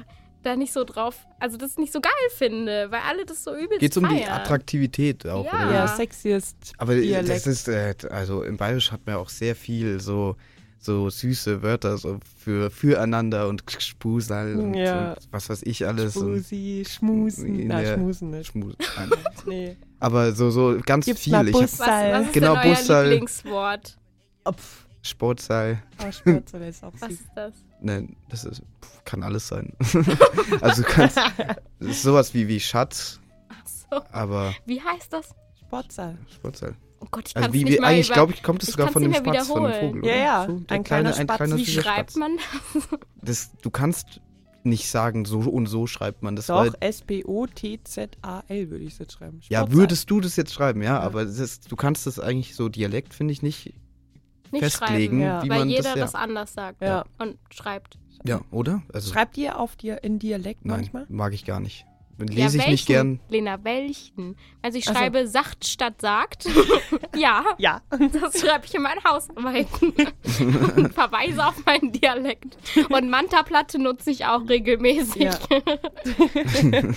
da nicht so drauf, also das nicht so geil finde, weil alle das so übelst Geht es um die. Attraktivität auch, Ja. oder? Ja, sexiest Aber Dialekt. das ist, äh, also im Bayerisch hat man auch sehr viel so, so süße Wörter so für füreinander und Spusal und, Ja. und was weiß ich alles. und Schmusi, Schmusen. Der- Schmusen nicht. Schmus nein. Nee. Aber so, so ganz Gibt's viel. Ich hab was, was ist Genau, denn euer Bussal. Lieblingswort? Opf. Sportseil. Oh, Spurzel ist auch Was süß. ist das? Nein, das ist, kann alles sein. also du kannst, sowas wie, wie Schatz, Ach so. aber Wie heißt das? Sportsaal. Sportseil. Oh Gott, ich kann Also es wie, nicht wie mal eigentlich glaube ich, kommt es sogar von dem Spatz, von dem wiederholen. Vogel. Ja, oder? ja, So, ein kleiner ein Spatz. kleiner Wie schreibt Spatz. man das? Das, du kannst nicht sagen, so und so schreibt man das. Doch, S-P-O-T-Z-A-L würde ich jetzt schreiben. ja, Sportsaal. würdest du das jetzt schreiben, ja, aber das ist, du kannst das eigentlich so Dialekt, finde ich, nicht Nicht festlegen, schreiben, Ja. wie weil man jeder das, ja. das anders sagt Ja. und schreibt. Ja, oder? Also, Schreibt ihr auf dir in Dialekt nein, manchmal? mag ich gar nicht. Lese ja, ich welchen? nicht gern. Lena, welchen? Also ich Ach so. schreibe sacht statt sagt. ja, Ja. das schreibe ich in meinen Hausarbeiten. und verweise auf meinen Dialekt. Und Manta-Platte nutze ich auch regelmäßig. Ja.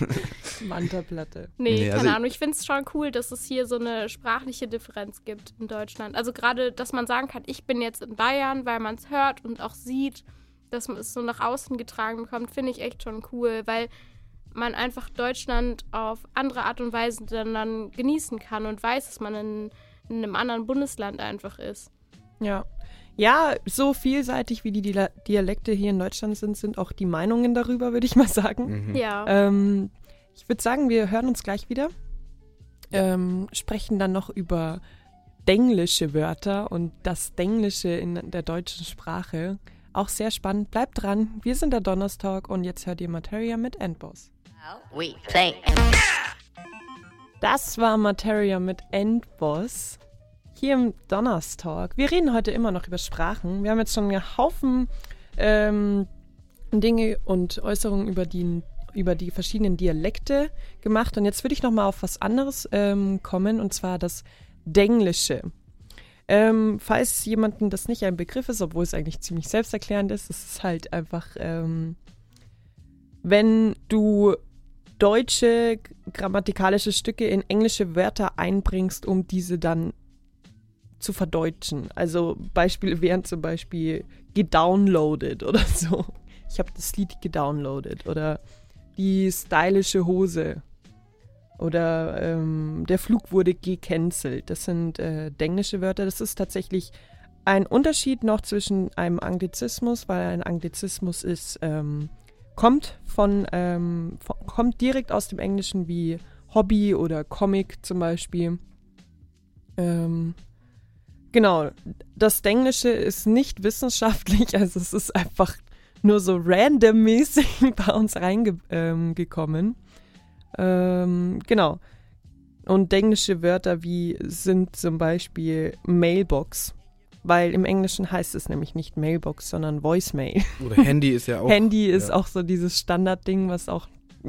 Mantaplatte. Nee, Nee, keine also- Ahnung. Ich finde es schon cool, dass es hier so eine sprachliche Differenz gibt in Deutschland. Also gerade, dass man sagen kann, ich bin jetzt in Bayern, weil man es hört und auch sieht, dass man es so nach außen getragen bekommt, finde ich echt schon cool, weil man einfach Deutschland auf andere Art und Weise dann, dann genießen kann und weiß, dass man in, in einem anderen Bundesland einfach ist. Ja. Ja, so vielseitig wie die Dia- Dialekte hier in Deutschland sind, sind auch die Meinungen darüber, würde ich mal sagen. Mhm. Ja. Ähm, ich würde sagen, wir hören uns gleich wieder. Ähm, sprechen dann noch über denglische Wörter und das Denglische in der deutschen Sprache. Auch sehr spannend. Bleibt dran. Wir sind der Donnerstag und jetzt hört ihr Materia mit Endboss. We play. Das war Materia mit Endboss. Hier im Donnerstag. Wir reden heute immer noch über Sprachen. Wir haben jetzt schon einen Haufen ähm, Dinge und Äußerungen über die, über die verschiedenen Dialekte gemacht. Und jetzt würde ich noch mal auf was anderes ähm, kommen, und zwar das Denglische. Ähm, falls jemandem das nicht ein Begriff ist, obwohl es eigentlich ziemlich selbsterklärend ist, es ist halt einfach, ähm, wenn du deutsche grammatikalische Stücke in englische Wörter einbringst, um diese dann zu verdeutschen. Also Beispiele wären zum Beispiel gedownloadet oder so. Ich habe das Lied gedownloadet oder die stylische Hose oder ähm, der Flug wurde gecancelt. Das sind äh, englische Wörter. Das ist tatsächlich ein Unterschied noch zwischen einem Anglizismus, weil ein Anglizismus ist ähm, kommt von, ähm, von kommt direkt aus dem Englischen wie Hobby oder Comic zum Beispiel. Ähm, genau, das Englische ist nicht wissenschaftlich, also es ist einfach nur so randommäßig bei uns reingekommen. Ähm, genau. Und englische Wörter wie sind zum Beispiel Mailbox. Weil im Englischen heißt es nämlich nicht Mailbox, sondern Voicemail. Oder Handy ist ja auch. Handy ist ja. auch so dieses Standardding, was auch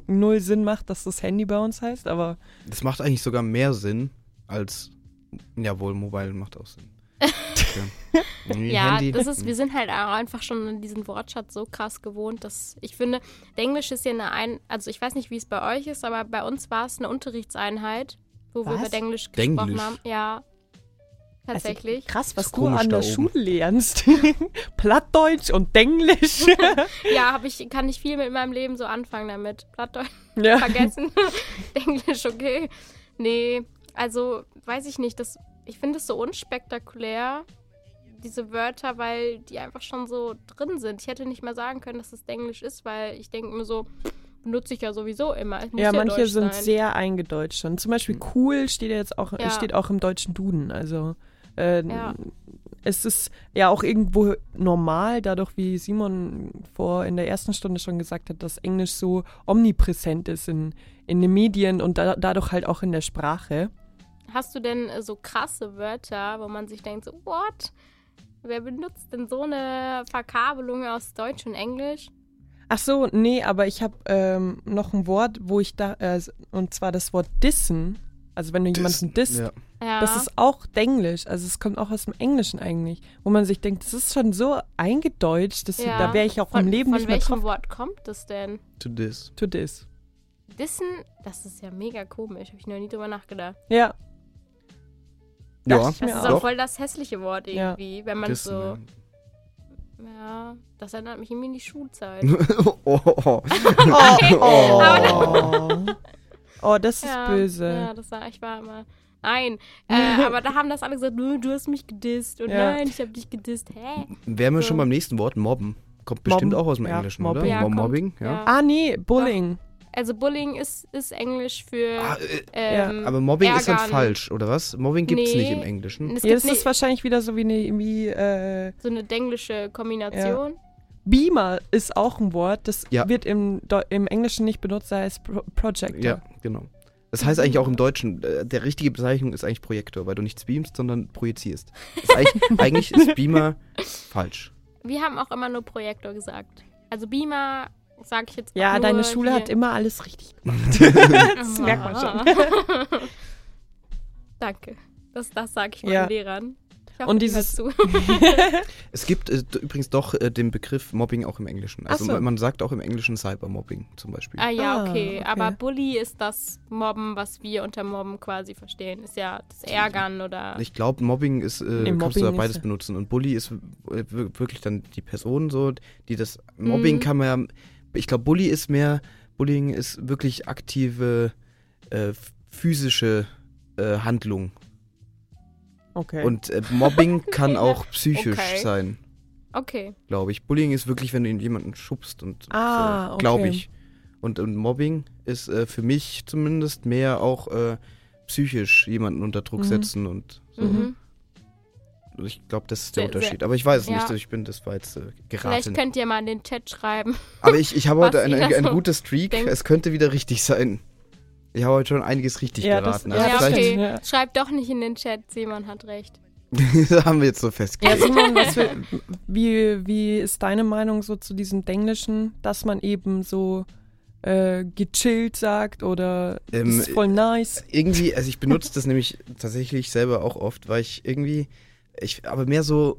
null Sinn macht, dass das Handy bei uns heißt, aber Das macht eigentlich sogar mehr Sinn als. Jawohl, Mobile macht auch Sinn. Okay. Ja, Handy, das ist, hm. wir sind halt auch einfach schon an diesen Wortschatz so krass gewohnt, dass ich finde, Englisch ist ja eine ein, also ich weiß nicht, wie es bei euch ist, aber bei uns war es eine Unterrichtseinheit, wo wir Was? über Englisch gesprochen Denglisch? haben. Ja. Tatsächlich. Also krass, was du an der. Schule lernst. Plattdeutsch und Englisch. ja, habe ich, kann ich viel mit meinem Leben so anfangen damit. Plattdeutsch ja. vergessen. Englisch, okay. Nee, also weiß ich nicht. Das, ich finde es so unspektakulär, diese Wörter, weil die einfach schon so drin sind. Ich hätte nicht mehr sagen können, dass es Englisch ist, weil ich denke mir so, benutze ich ja sowieso immer. Ja, ja, manche sind sein. sehr eingedeutscht schon. Zum Beispiel cool steht ja jetzt auch, Ja. steht auch im deutschen Duden. Also äh, Ja. es ist ja auch irgendwo normal, dadurch wie Simon vor in der ersten Stunde schon gesagt hat, dass Englisch so omnipräsent ist in, in den Medien und da, dadurch halt auch in der Sprache. Hast du denn äh, so krasse Wörter, wo man sich denkt, so, what? Wer benutzt denn so eine Verkabelung aus Deutsch und Englisch? Ach so, nee, aber ich habe ähm, noch ein Wort, wo ich da, äh, und zwar das Wort dissen. Also wenn du jemanden disst, Ja. Ja. das ist auch Denglisch. Also es kommt auch aus dem Englischen eigentlich, wo man sich denkt, das ist schon so eingedeutscht, dass ja. da wäre ich auch von, im Leben von nicht mehr welchem drauf. Wort kommt das denn? To this. To this. Dissen, das ist ja mega komisch. Habe ich noch nie drüber nachgedacht. Ja, Ja, Dachte ich Das ist auch. auch voll das hässliche Wort Ja. irgendwie, wenn man Dissen, so. Ja, das erinnert mich irgendwie an die Schulzeit. ja. oh, oh. Oh, Aber oh das ist ja, böse. Ja, das war, ich war immer. Nein, äh, aber da haben das alle gesagt, "Nö, du hast mich gedisst und Ja. nein, ich habe dich gedisst. Hä? Wären wir schon So. beim nächsten Wort, mobben. Kommt bestimmt Mobben. auch aus dem Ja, Englischen, Mobbing. oder? Ja. Mobbing, ja. Ja. Ah, nee, Bullying. Also Bullying ist, ist Englisch für. Ah, äh, ähm, aber Mobbing ist dann ärgern. falsch, oder was? Mobbing gibt's Nee. nicht im Englischen. Es Ja, gibt das ist nicht wahrscheinlich wieder so wie, eine, wie äh, so eine denglische Kombination. Beamer ist auch ein Wort, das Ja. wird im, im Englischen nicht benutzt, da heißt Pro Projector. Ja, genau. Das heißt eigentlich auch im Deutschen, äh, der richtige Bezeichnung ist eigentlich Projektor, weil du nichts beamst, sondern projizierst. Ist eigentlich, eigentlich ist Beamer falsch. Wir haben auch immer nur Projektor gesagt. Also Beamer sage ich jetzt Ja, auch nur deine Schule hier. hat immer alles richtig gemacht. das merkt man schon. Danke. Das, das sage ich meinen Ja. Lehrern. Hoffe, Und die dieses- hört zu. Es gibt äh, übrigens doch äh, den Begriff Mobbing auch im Englischen. Also so. man sagt auch im Englischen Cybermobbing zum Beispiel. ah ja, Ah, okay. okay. Aber Bully ist das Mobben, was wir unter Mobben quasi verstehen. Ist ja das Ärgern oder. Ich glaube, Mobbing ist, äh, Nee, kannst du da Mobbing beides ist- benutzen. Und Bully ist äh, wir- wirklich dann die Person so, die das Mobbing Mhm. kann man ja, ich glaube, Bully ist mehr, Bullying ist wirklich aktive äh, physische äh, Handlung. Okay. Und äh, Mobbing kann auch psychisch Okay. sein, Okay. glaube ich. Bullying ist wirklich, wenn du jemanden schubst und Ah, so, okay. glaube ich. Und, und Mobbing ist äh, für mich zumindest mehr auch äh, psychisch jemanden unter Druck Mhm. setzen und so. Mhm. Ich glaube, das ist der Sehr- sehr- Unterschied. Aber ich weiß es ja. nicht. Ich bin das war jetzt äh, Vielleicht geraten. könnt ihr mal in den Chat schreiben. Aber ich, ich habe heute ihr eine, da eine so gute Streak. denkt. Es könnte wieder richtig sein. Ich habe heute schon einiges richtig Ja, das- geraten. ja, Also ja, das vielleicht okay. Ja. Schreibt doch nicht in den Chat, Simon hat recht. haben wir jetzt so Ja, festgelegt. Simon, was für, wie, wie ist deine Meinung so zu diesem Englischen, dass man eben so äh, gechillt sagt oder Ähm, ist voll nice? irgendwie, also ich benutze das nämlich tatsächlich selber auch oft, weil ich irgendwie, ich, aber mehr so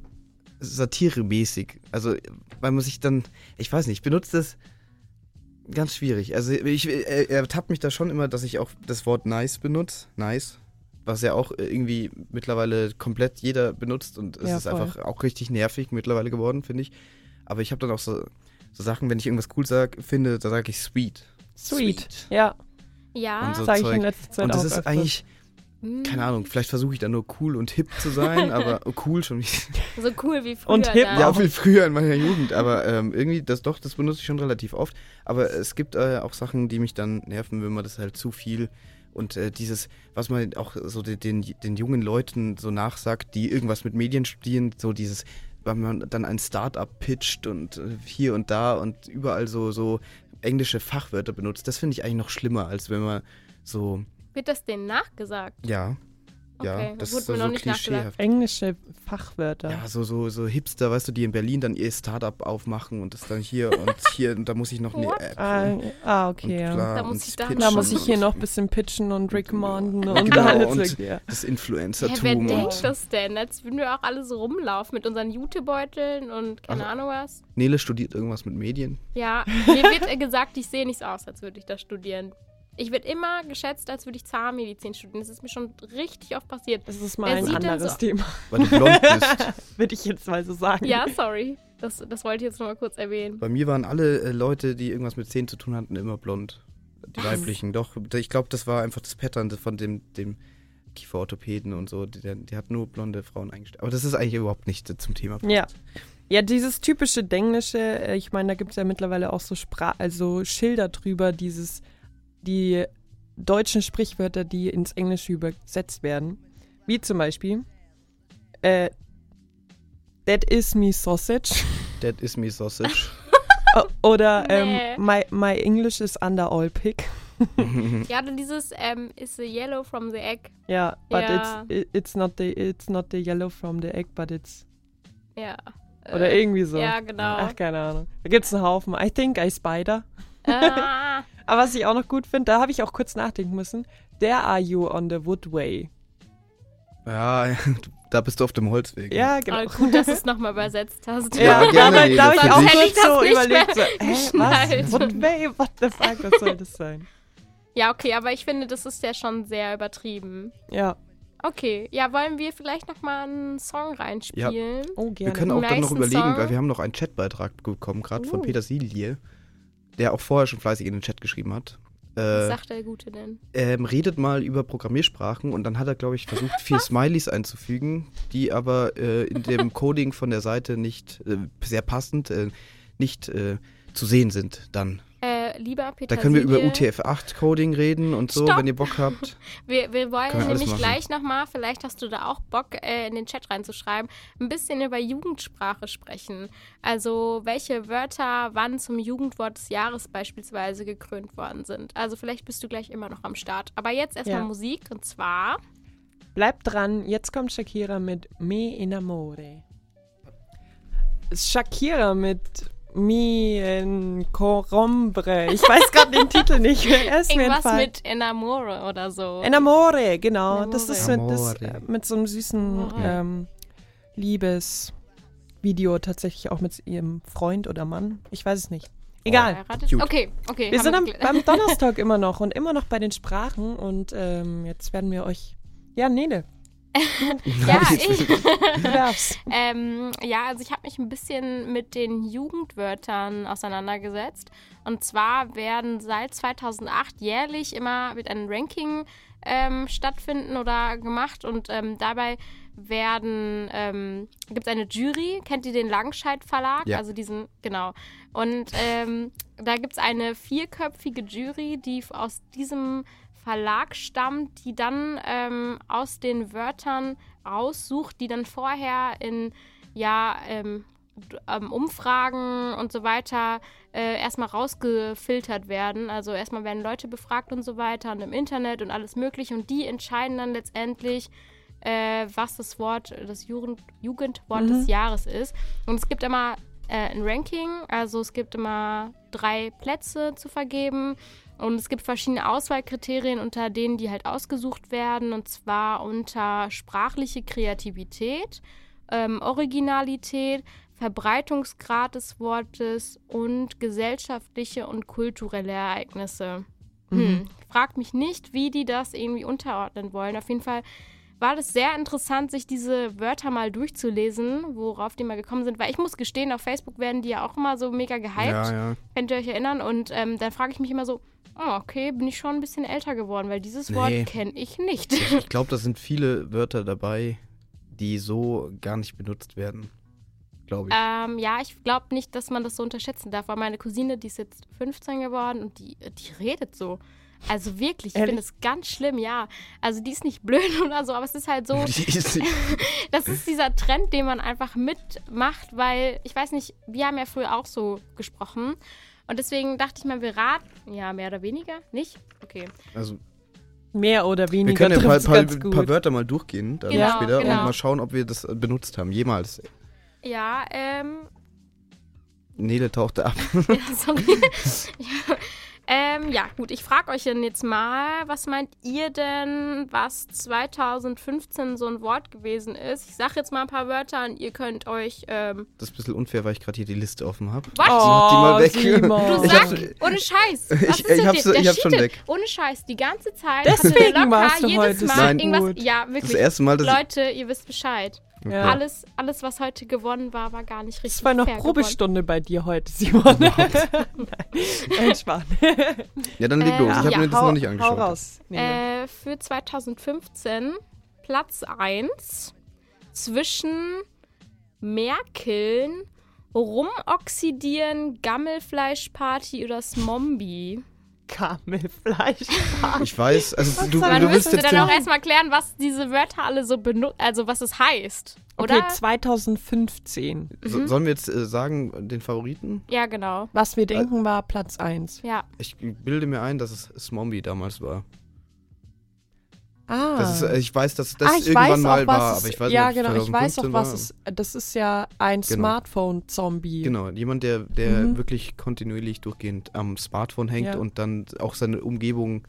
satiremäßig. Also, weil man sich dann, ich weiß nicht, ich benutze das ganz schwierig. Also, ich, er, er tappt mich da schon immer, dass ich auch das Wort nice benutze. Nice. Was ja auch irgendwie mittlerweile komplett jeder benutzt und es Ja, ist voll. einfach auch richtig nervig mittlerweile geworden, finde ich. Aber ich habe dann auch so, so Sachen, wenn ich irgendwas cool sag, finde, da sage ich sweet. Sweet. Ja, Ja, Und so sage ich in Zeug. letzter Zeit Und das auch ist öfters. eigentlich, mm, keine Ahnung, vielleicht versuche ich da nur cool und hip zu sein, aber oh, cool schon so cool wie früher. Und hip dann. Ja, viel früher in meiner Jugend, aber ähm, irgendwie, das doch, das benutze ich schon relativ oft. Aber es gibt äh, auch Sachen, die mich dann nerven, wenn man das halt zu viel und äh, dieses, was man auch so den, den, den jungen Leuten so nachsagt, die irgendwas mit Medien studieren, so dieses, wenn man dann ein Start-up pitcht und äh, hier und da und überall so, so englische Fachwörter benutzt, das finde ich eigentlich noch schlimmer, als wenn man so, Wird das denen nachgesagt? ja, Okay, ja, das das wurde ist mir so noch nicht klischeehaft. Englische Fachwörter. Ja, so, so, so Hipster, weißt du, die in Berlin dann ihr Startup aufmachen und das dann hier und hier und da muss ich noch eine? App. Ah, und ah, okay, ja. Da und muss ich da pitchen Da muss ich hier und noch ein bisschen pitchen und recommanden und Genau, alles. und- mögliche, ja. Das Hä, Influencertum. wer und denkt das denn? Als würden wir auch alle so rumlaufen mit unseren Jutebeuteln und keine Ach. Ahnung was. Nele studiert irgendwas mit Medien. Ja, mir wird äh, gesagt, ich sehe nicht so aus, als würde ich das studieren. Ich werde immer geschätzt, als würde ich Zahnmedizin studieren. Das ist mir schon richtig oft passiert. Das ist mal Wer ein anderes so- Thema, Weil du blond bist. würde ich jetzt mal so sagen. Ja, sorry. Das, das wollte ich jetzt noch mal kurz erwähnen. Bei mir waren alle äh, Leute, die irgendwas mit Zähnen zu tun hatten, immer blond. Die weiblichen. Doch, ich glaube, das war einfach das Pattern von dem, dem Kieferorthopäden und so. Die, die hat nur blonde Frauen eingestellt. Aber das ist eigentlich überhaupt nicht äh, zum Thema. Ja. Ja, dieses typische Denglische, äh, ich meine, da gibt es ja mittlerweile auch so Spra also Schilder drüber, dieses, die deutschen Sprichwörter, die ins Englische übersetzt werden. Wie zum Beispiel, äh, That is me sausage. That is me sausage. Oder Nee. ähm, my, my English is under all pick. Ja, oder dieses ähm, is the yellow from the egg. Ja, but Ja. It's, it- it's, not the, it's not the yellow from the egg, but it's. Ja. Oder Äh, irgendwie so. Ja, genau. Ach, keine Ahnung. Da gibt es einen Haufen. I think I spider. Ah, Aber was ich auch noch gut finde, da habe ich auch kurz nachdenken müssen. There are you on the woodway. ja, da bist du auf dem Holzweg. Ja, genau. aber gut, dass du es nochmal übersetzt hast. Ja, Ja, gerne, da, Nele, da habe ich auch kurz so überlegt, so, hä, was? Woodway? What the fuck, was soll das sein? Ja, okay, aber ich finde, das ist ja schon sehr übertrieben. Ja. Okay, ja, wollen wir vielleicht noch mal einen Song reinspielen? Oh, Wir gerne. können auch dann noch überlegen, Song. weil wir haben noch einen Chatbeitrag bekommen, gerade von Uh. Peter Silje, der auch vorher schon fleißig in den Chat geschrieben hat. Was Äh, sagt der Gute denn? ähm, redet mal über Programmiersprachen und dann hat er, glaube ich, versucht, vier Smileys einzufügen, die aber äh, in dem Coding von der Seite nicht äh, sehr passend äh, nicht äh, zu sehen sind dann. Äh, lieber Peter Da können wir über Silje, UTF-8-Coding reden und so, Stopp. wenn ihr Bock habt. Wir, wir wollen wir nämlich gleich nochmal, vielleicht hast du da auch Bock, äh, in den Chat reinzuschreiben, ein bisschen über Jugendsprache sprechen. Also welche Wörter wann zum Jugendwort des Jahres beispielsweise gekrönt worden sind. Also vielleicht bist du gleich immer noch am Start. Aber jetzt erstmal Ja. Musik und zwar Bleibt dran, jetzt kommt Shakira mit Me Enamore. Shakira mit Mi en Corombre. Ich weiß gerade den Titel nicht. Er ist mir irgendwas entfallen. mit Enamore oder so. Enamore, genau. Das ist mit, das, mit so einem süßen ähm, Liebesvideo tatsächlich auch mit ihrem Freund oder Mann. Ich weiß es nicht. Egal. Cute. Okay, okay. Wir sind am, beim Donnerstag immer noch und immer noch bei den Sprachen und ähm, jetzt werden wir euch. Ja, Nele, ja, ich, du darfst. Ähm, ja, also ich habe mich ein bisschen mit den Jugendwörtern auseinandergesetzt. Und zwar werden seit 2008 jährlich immer wird ein Ranking ähm, stattfinden oder gemacht und ähm, dabei werden ähm, gibt es eine Jury, kennt ihr den Langscheid Verlag? Ja. Also diesen, genau. Und ähm, da gibt es eine vierköpfige Jury, die aus diesem Verlag stammt, die dann ähm, aus den Wörtern raussucht, die dann vorher in ja, ähm, ähm, Umfragen und so weiter äh, erstmal rausgefiltert werden. Also erstmal werden Leute befragt und so weiter und im Internet und alles mögliche und die entscheiden dann letztendlich, äh, was das Wort, das Jugend, Jugendwort des Jahres ist. Und es gibt immer äh, ein Ranking, also es gibt immer drei Plätze zu vergeben. Und es gibt verschiedene Auswahlkriterien, unter denen die halt ausgesucht werden. Und zwar unter sprachliche Kreativität, ähm, Originalität, Verbreitungsgrad des Wortes und gesellschaftliche und kulturelle Ereignisse. Hm. Mhm. Fragt mich nicht, wie die das irgendwie unterordnen wollen. Auf jeden Fall war das sehr interessant, sich diese Wörter mal durchzulesen, worauf die mal gekommen sind. Weil ich muss gestehen, auf Facebook werden die ja auch immer so mega gehypt. Ja, ja. Könnt ihr euch erinnern? Und ähm, dann frage ich mich immer so, oh, okay, bin ich schon ein bisschen älter geworden, weil dieses Nee. Wort kenne ich nicht. Ich glaube, da sind viele Wörter dabei, die so gar nicht benutzt werden. Glaube ich. ähm, ja, ich glaube nicht, dass man das so unterschätzen darf, weil meine Cousine, die ist jetzt 15 geworden und die, die redet so. Also wirklich, ich finde es ganz schlimm, ja. Also die ist nicht blöd oder so, aber es ist halt so, ist das ist dieser Trend, den man einfach mitmacht, weil, ich weiß nicht, wir haben ja früher auch so gesprochen. Und deswegen dachte ich mal, wir raten, ja, mehr oder weniger, nicht? Okay. also, Mehr oder wir weniger können ja ein paar, paar, paar Wörter mal durchgehen dann Genau, später genau. und mal schauen, ob wir das äh, benutzt haben. Jemals. Ja, ähm, Nele tauchte ab. Ja, sorry. ja. Ähm, ja, gut, ich frage euch dann jetzt mal, was meint ihr denn, was 2015 so ein Wort gewesen ist? Ich sage jetzt mal ein paar Wörter und ihr könnt euch, ähm, Das ist ein bisschen unfair, weil ich gerade hier die Liste offen habe. was? Mach die mal weg. Simon. Du Ich sag, hab's- ohne Scheiß. Was Ich- ist ich denn hab's- der- der ich hab's schon weg. Ohne Scheiß, die ganze Zeit. Deswegen hatte der locker warst du jedes heute Mal irgendwas. gut. Ja, Das wirklich. erste Mal, dass Leute, ihr wisst Bescheid. Ja. Alles, alles, was heute gewonnen war, war gar nicht richtig. Es war noch fair Probestunde bei dir heute, Simon. Nein, ja, dann leg Äh, los. Ich habe ja, mir das hau, noch nicht Hau angeschaut. raus. Äh, für 2015 Platz 1 zwischen Merkeln, Rumoxidieren, Gammelfleischparty oder Smombi. Kamelfleisch. Ich weiß, also du, soll Man du das willst müsste jetzt dann auch erstmal klären, was diese Wörter alle so benutzen, also was es heißt, oder? Okay, 2015. so, sollen wir jetzt äh, sagen, den Favoriten? ja, genau. Was wir denken, war Platz 1. Ja. Ich bilde mir ein, dass es Smombi damals war. Ah. Das ist, ich weiß, dass das ah, irgendwann weiß mal war, es, aber ich weiß Ja, nicht, es genau, ich weiß auch, 2015 was es Das ist ja ein Genau. Smartphone-Zombie. Genau, jemand, der, der Mhm. wirklich kontinuierlich durchgehend am Smartphone hängt Ja. und dann auch seine Umgebung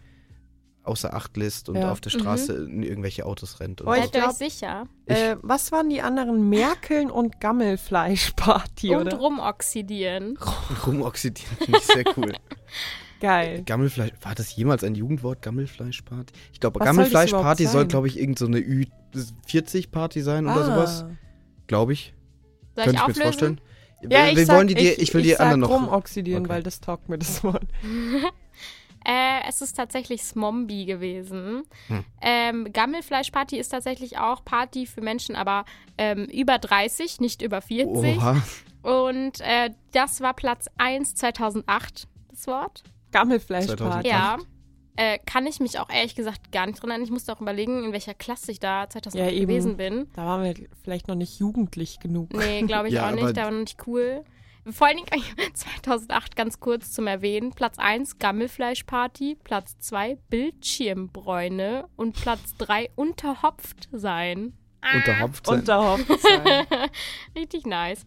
außer Acht lässt und Ja. auf der Straße in irgendwelche Autos rennt. Und Oh, so. ihr glaub- euch sicher? Äh, was waren die anderen? Merkeln und Gammelfleischparty, Und oder? rumoxidieren. Rumoxidieren finde ich sehr cool. Geil. Gammelfleisch, war das jemals ein Jugendwort, Gammelfleischparty? Ich glaube, soll Gammelfleischparty soll, sein? glaube ich, irgend so eine Ü40-Party sein oder sowas. Ah. Glaube ich. Soll Könnte ich ich mir vorstellen. Ja, ich sag, die, dir- ich, ich will ich die sag anderen noch. rumoxidieren, Okay. weil das taugt mir das Wort. Äh, es ist tatsächlich Smombi gewesen. Hm. Ähm, Gammelfleischparty ist tatsächlich auch Party für Menschen, aber ähm, über 30, nicht über 40. Oha. Und äh, das war Platz 1 2008, das Wort. Gammelfleischparty. 2008. Ja. Äh, kann ich mich auch ehrlich gesagt gar nicht dran erinnern. Ich musste auch überlegen, in welcher Klasse ich da 2008 Ja, gewesen bin. Da waren wir vielleicht noch nicht jugendlich genug. Nee, glaube ich Ja, auch nicht. Da war noch nicht cool. Vor allen Dingen 2008 ganz kurz zum Erwähnen. Platz 1 Gammelfleischparty, Platz 2 Bildschirmbräune und Platz 3 unterhopft sein. Ah, Unterhopft sein. Unter Hochzeit. Richtig nice.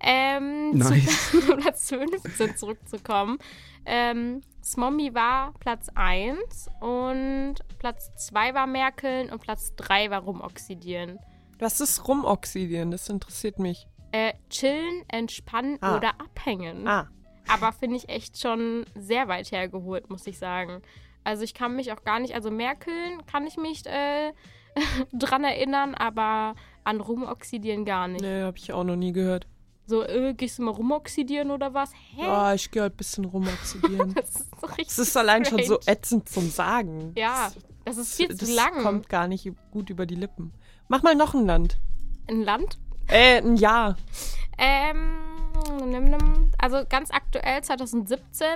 Ähm, Nice. Zu Platz 15 zurückzukommen. Ähm, Smombi war Platz 1 und Platz 2 war Merkeln und Platz 3 war Rumoxidieren. Was ist rumoxidieren? Das interessiert mich. Äh, chillen, entspannen Ah. oder abhängen. Ah, Aber finde ich echt schon sehr weit hergeholt, muss ich sagen. Also ich kann mich auch gar nicht, also Merkeln kann ich mich äh, dran erinnern, aber an Rumoxidieren gar nicht. nee, habe ich auch noch nie gehört. So, äh, gehst du mal rumoxidieren oder was? Hä? Ja, ich gehe halt ein bisschen rumoxidieren. Das ist so richtig Es ist allein schon so strange. ätzend zum Sagen. Ja, das ist viel das zu lang. kommt gar nicht gut über die Lippen. Mach mal noch ein Land. Ein Land? Äh, ein Jahr. Ähm, nimm, nimm. also ganz aktuell 2017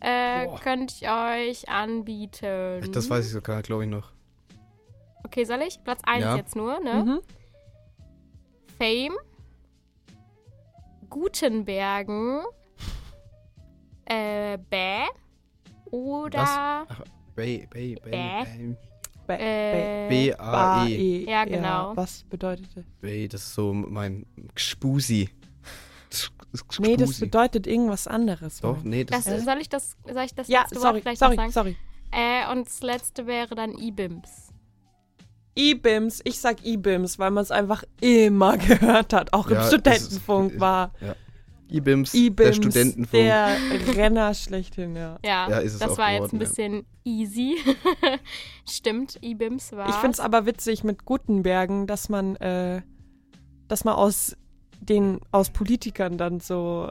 äh, könnte ich euch anbieten. Das weiß ich sogar, glaube ich noch. Okay, soll ich? Platz 1 Ja. jetzt nur, ne? Mhm. Fame, Gutenbergen, äh, Bäh oder Bay, Bay, Bay, Bäh. Bay. Ba- Äh, B-A-E. E. Ja, genau. Was bedeutete? Bay, das ist so mein Gspusi. Nee, das bedeutet irgendwas anderes. Doch, nee, das, das, soll ich das, soll ich das Ja, letzte sorry, Wort vielleicht sorry, noch sagen? sorry. Äh, und das letzte wäre dann IBIMS. E-Bims, ich sag E-Bims, weil man es einfach immer gehört hat. Auch Ja, im Studentenfunk ist- war IBIMS, E-Bims der Studentenfunk. der Renner schlechthin, ja. Ja, Ja, ist es das auch war jetzt geworden, ein ja. bisschen easy. Stimmt, E-Bims war. Ich finde es aber witzig mit Gutenbergen, dass man, äh, dass man aus den aus Politikern dann so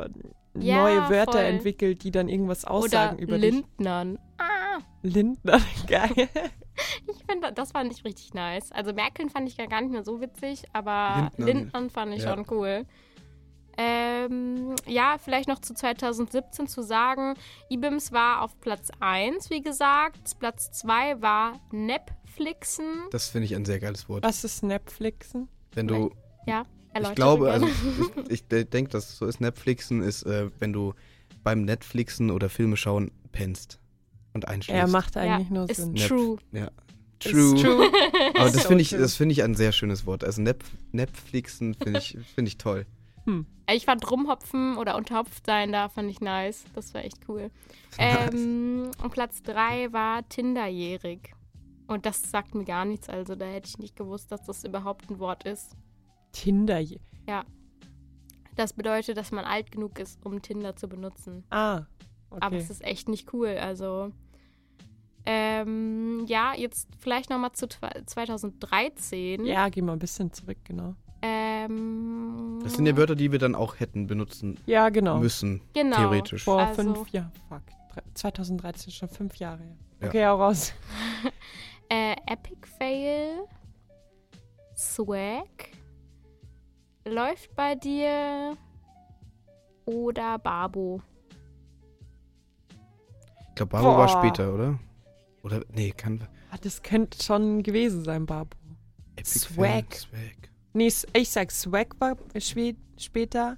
Ja, neue Wörter voll. entwickelt, die dann irgendwas Oder aussagen über dich. Lindnern. Ah, Lindner, geil. ich finde, das fand ich richtig nice. Also Merkel fand ich ja gar nicht mehr so witzig, aber. Lindnern fand ich Ja. schon cool. Ähm, ja, vielleicht noch zu 2017 zu sagen, IBIMS war auf Platz 1, wie gesagt. Platz 2 war Netflixen. Das finde ich ein sehr geiles Wort. Was ist Netflixen? Wenn du, Ja, ich erläutere glaube, also ich, ich denke, dass es so ist. Netflixen ist, äh, wenn du beim Netflixen oder Filme schauen pennst und einschläfst. Er macht ja, eigentlich nur ist Sinn. Nep- true. Ja. True. true. Aber das So finde ich, das finde ich ein sehr schönes Wort. Also Nep Netflixen finde ich, finde ich toll. Ich fand rumhopfen oder unterhopft sein da, fand ich nice. Das war echt cool. Ähm, und Platz 3 war Tinderjährig. Und das sagt mir gar nichts, also da hätte ich nicht gewusst, dass das überhaupt ein Wort ist. Tinder. Das bedeutet, dass man alt genug ist, um Tinder zu benutzen. Ah. Okay. Aber es ist echt nicht cool, also. Ähm, ja, jetzt vielleicht nochmal zu tw- 2013. ja, geh mal ein bisschen zurück, genau. Ähm, Das sind ja Wörter, die wir dann auch hätten benutzen Ja, genau. müssen, genau. theoretisch. Vor Also- fünf Jahren. Fuck. Dre- 2013, schon fünf Jahre. Ja. Okay, auch raus. Äh, Epic Fail. Swag. Läuft bei dir. Oder Babo. Ich glaube, Babo war Boah. später, oder? Oder, nee, kann. Ah, das könnte schon gewesen sein, Babo. Epic Swag. Fail, Swag. Nee, ich sag Swag war spä später.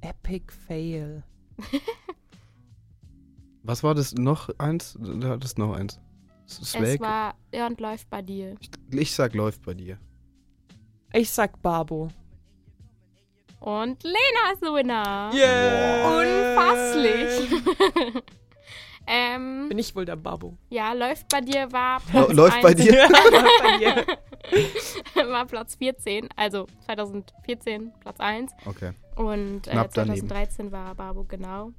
Epic Fail. Was war das noch eins? Da hattest noch eins. Swag. Es war. Ja, und läuft bei dir. ich, ich sag, läuft bei dir. Ich sag Babo. Und Lena ist der Winner. Yeah. Unfasslich. ähm, Bin ich wohl der Babo. ja, läuft bei dir war Platz läuft bei 1 dir? Läuft bei dir. war Platz 14, also 2014 Platz 1 Okay. und äh, Knapp daneben. 2013 war Babo genau.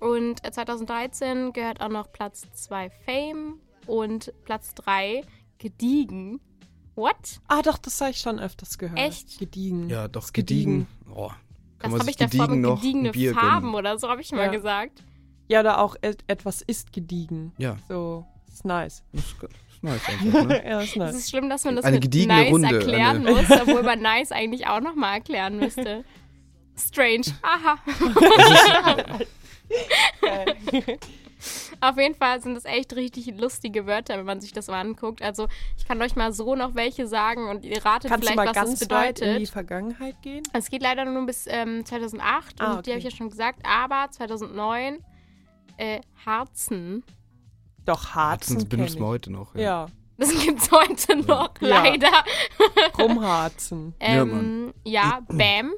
Und äh, 2013 gehört auch noch Platz 2 Fame und Platz 3 Gediegen. What? Ah, doch, das habe ich schon öfters gehört. Echt? Gediegen. Ja, doch, Ist gediegen. Oh, Das habe ich davor gediegen mit gediegene Farben gönnen. oder so habe ich mal Ja. gesagt. Ja, oder auch et etwas ist gediegen. Ja, So, ist nice. das ist, nice einfach, ne? ja, ist Es nice. ist schlimm, dass man das Eine mit nice Runde, erklären eine- muss, obwohl man nice eigentlich auch nochmal erklären müsste. Strange. Aha. Auf jeden Fall sind das echt richtig lustige Wörter, wenn man sich das mal anguckt. Also ich kann euch mal so noch welche sagen und ihr ratet Kannst du vielleicht, mal was ganz das weit in die bedeutet. Vergangenheit gehen? Es geht leider nur bis ähm, 2008 Ah, und die okay. habe ich ja schon gesagt, aber 2009 äh, Harzen. Doch, Harzen Harzen benutzt man ich. heute noch. Ja, Das gibt's heute noch, Ja. leider. rumharzen. Ja, Ähm, ja, Bam.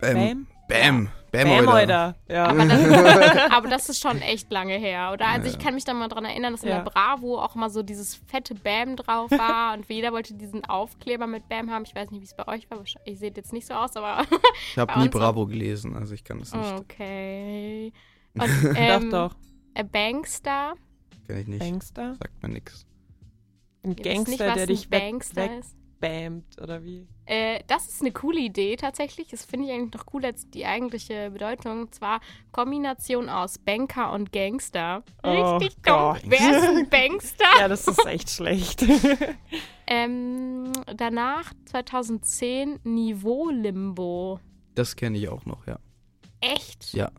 Bam. Bam. Bam, Bam, Alter. Alter. Ja. Aber das, aber das ist schon echt lange her, oder? Also Ja. ich kann mich da mal dran erinnern, dass in Ja. der Bravo auch mal so dieses fette Bam drauf war und jeder wollte diesen Aufkleber mit Bam haben. Ich weiß nicht, wie es bei euch war. Ihr seht jetzt nicht so aus, aber Ich habe nie. Bravo gelesen, also ich kann das nicht. okay. Und, ähm, doch, doch. äh, Bankster. Kenn ich nicht. Gangster? Sagt mir nix. Ein Ihr nicht, Gangster, was der dich weg, Bankster ist. wegbammt, oder wie? Äh, das ist eine coole Idee tatsächlich. Das finde ich eigentlich noch cooler als die eigentliche Bedeutung. Und zwar Kombination aus Banker und Gangster. Oh Richtig dumm. Wer ist ein Bankster? Ja, das ist echt schlecht. Ähm, danach 2010 Niveau-Limbo. Das kenne ich auch noch, ja. Echt? Ja.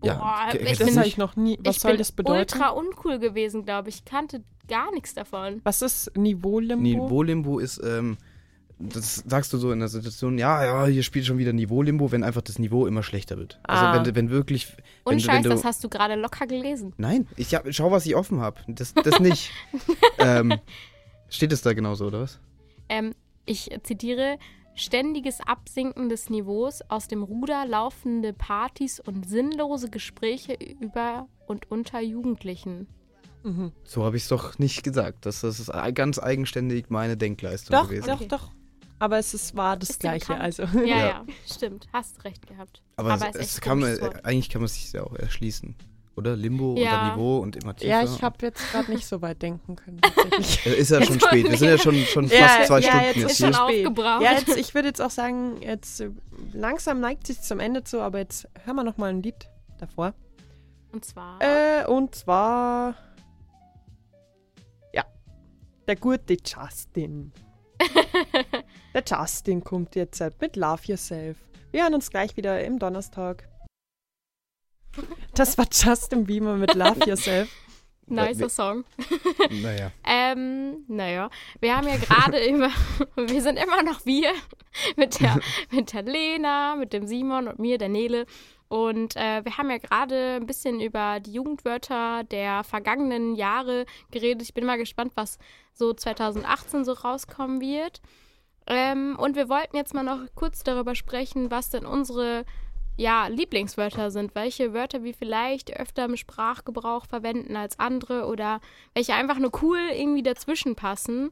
Boah, Ja, ich kennst das habe ich noch nie. Was ich soll bin das bedeuten? ultra uncool gewesen, glaube ich. Ich kannte gar nichts davon. Was ist Niveau-Limbo? Niveau-Limbo ist, ähm, das sagst du so in der Situation, ja, ja, hier spielt schon wieder Niveau-Limbo, wenn einfach das Niveau immer schlechter wird. Ah. Also wenn, wenn wirklich. Wenn, Und wenn Scheiß, du, das hast du gerade locker gelesen. Nein, ich hab, schau, was ich offen habe. Das, das nicht. ähm, steht es da genauso, oder was? Ähm, ich zitiere: Ständiges Absinken des Niveaus, aus dem Ruder laufende Partys und sinnlose Gespräche über und unter Jugendlichen. Mhm. So habe ich es doch nicht gesagt. Das, das ist ganz eigenständig meine Denkleistung Doch, gewesen. doch, Okay. doch. Aber es ist, war das Ist Gleiche. Also. Ja, Ja. ja, stimmt. Hast recht gehabt. Aber, Aber es, es kann man, eigentlich kann man sich ja auch erschließen. Oder? Limbo Ja. unter Niveau und immer tiefer. Ja, ich habe jetzt gerade nicht so weit denken können. Ist ja schon spät. Wir sind ja schon, schon fast Ja, zwei ja, Stunden jetzt jetzt ist hier. schon aufgebraucht. Ja, jetzt, ich würde jetzt auch sagen, jetzt äh, langsam neigt sich zum Ende zu, aber jetzt hören wir noch mal ein Lied davor. Und zwar. Äh, und zwar. Ja. Der gute Justin. der Justin kommt jetzt halt mit Love Yourself. Wir hören uns gleich wieder im Donnerstag. Das war Justin Bieber mit Love Yourself. nicer Song. Naja. Ähm, naja, wir haben ja gerade über, wir sind immer noch wir mit der, mit der Lena, mit dem Simon und mir, der Nele. Und äh, wir haben ja gerade ein bisschen über die Jugendwörter der vergangenen Jahre geredet. Ich bin mal gespannt, was so 2018 so rauskommen wird. Ähm, und wir wollten jetzt mal noch kurz darüber sprechen, was denn unsere ja, Lieblingswörter sind. Welche Wörter wir vielleicht öfter im Sprachgebrauch verwenden als andere oder welche einfach nur cool irgendwie dazwischen passen.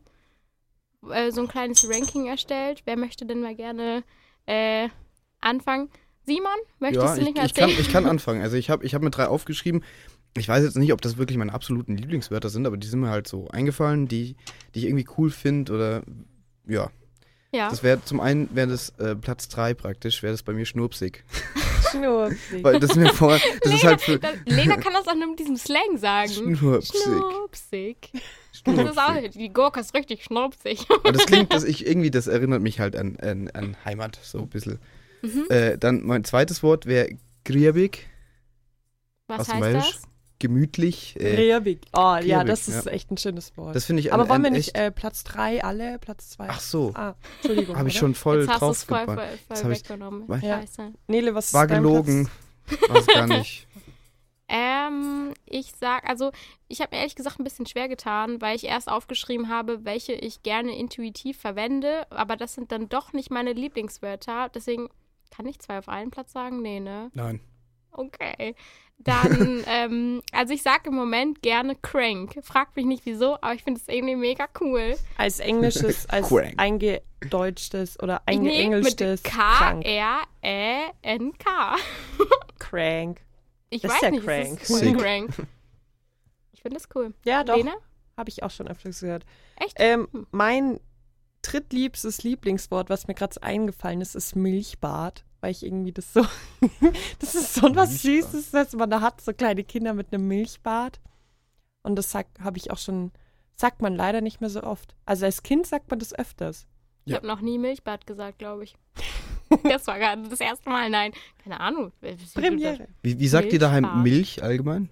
Äh, so ein kleines Ranking erstellt. Wer möchte denn mal gerne äh, anfangen? Simon, möchtest Ja, du ich, nicht mal ich, kann, erzählen? ich kann anfangen. Also ich habe ich hab mir drei aufgeschrieben. Ich weiß jetzt nicht, ob das wirklich meine absoluten Lieblingswörter sind, aber die sind mir halt so eingefallen, die, die ich irgendwie cool finde oder ja. Ja. Das wäre zum einen wäre das äh, Platz drei praktisch, wäre das bei mir schnurpsig. Schnurpsig. Weil das mir vor, das ist halt für Lena kann das auch nur mit diesem Slang sagen. schnurpsig. Schnupsig. Das ist auch, Schnurpsig. die Gurke ist richtig schnupsig. Aber das klingt, dass ich irgendwie, das erinnert mich halt an, an, an Heimat, so ein bisschen. Mhm. Äh, dann mein zweites Wort wäre griebig, Was heißt Bayerisch? das? Gemütlich. Äh, Rehwig. Oh, ja, Rehwig, das ist ja. echt ein schönes Wort. das finde ich Aber ein, wollen wir nicht äh, Platz 3 alle, Platz 2? Ach so, Ah, Entschuldigung. habe ich schon voll Jetzt hast du es voll, voll, voll Jetzt hab ich- weggenommen. Was? Ja. Nele, was War ist dein gelogen. War es gar nicht. Ähm, ich sag, also ich habe mir ehrlich gesagt ein bisschen schwer getan, weil ich erst aufgeschrieben habe, welche ich gerne intuitiv verwende, aber das sind dann doch nicht meine Lieblingswörter. Deswegen kann ich zwei auf einen Platz sagen? Nee, ne? Nein. Okay. Dann, ähm, also ich sage im Moment gerne crank. Fragt mich nicht wieso, aber ich finde es irgendwie mega cool. Als englisches, als Crank. eingedeutschtes oder Nee, mit eingeenglischtes Krank. K-R-E-N-K. Crank. Ich Ist weiß ja nicht, crank. ist Sick. crank. Ich finde es cool. Ja, doch. Lena? Habe ich auch schon öfters gehört. Echt? Ähm, Hm. mein drittliebstes Lieblingswort, was mir gerade so eingefallen ist, ist Milchbad. Weil ich irgendwie das so. das ist so was Milchbad. Süßes, was man da hat, so kleine Kinder mit einem Milchbad. Und das habe ich auch schon. Sagt man leider nicht mehr so oft. Also als Kind sagt man das öfters. Ich Ja. habe noch nie Milchbad gesagt, glaube ich. das war gerade das erste Mal. Nein, keine Ahnung. Premiere. Wie, wie sagt ihr daheim Milchbad. Milch allgemein?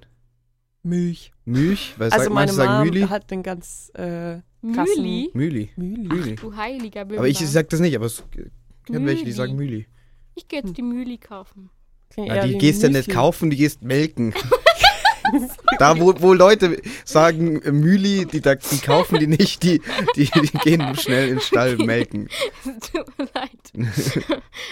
Milch. Milch? Weil Also meine manche sagen Mom Mühli. hat den ganz äh, Mühli. Mühli. Mühli. Mühli. Du heiliger Bimber. Aber ich sag das nicht, aber es kennen welche, die sagen Mühli. Ich gehe jetzt die Mühli kaufen. Ja, die wie gehst du nicht kaufen, die gehst melken. da, wo, wo Leute sagen äh, Mühli, die, da- die kaufen die nicht, die, die, die gehen schnell in den Stall melken. Tut mir leid.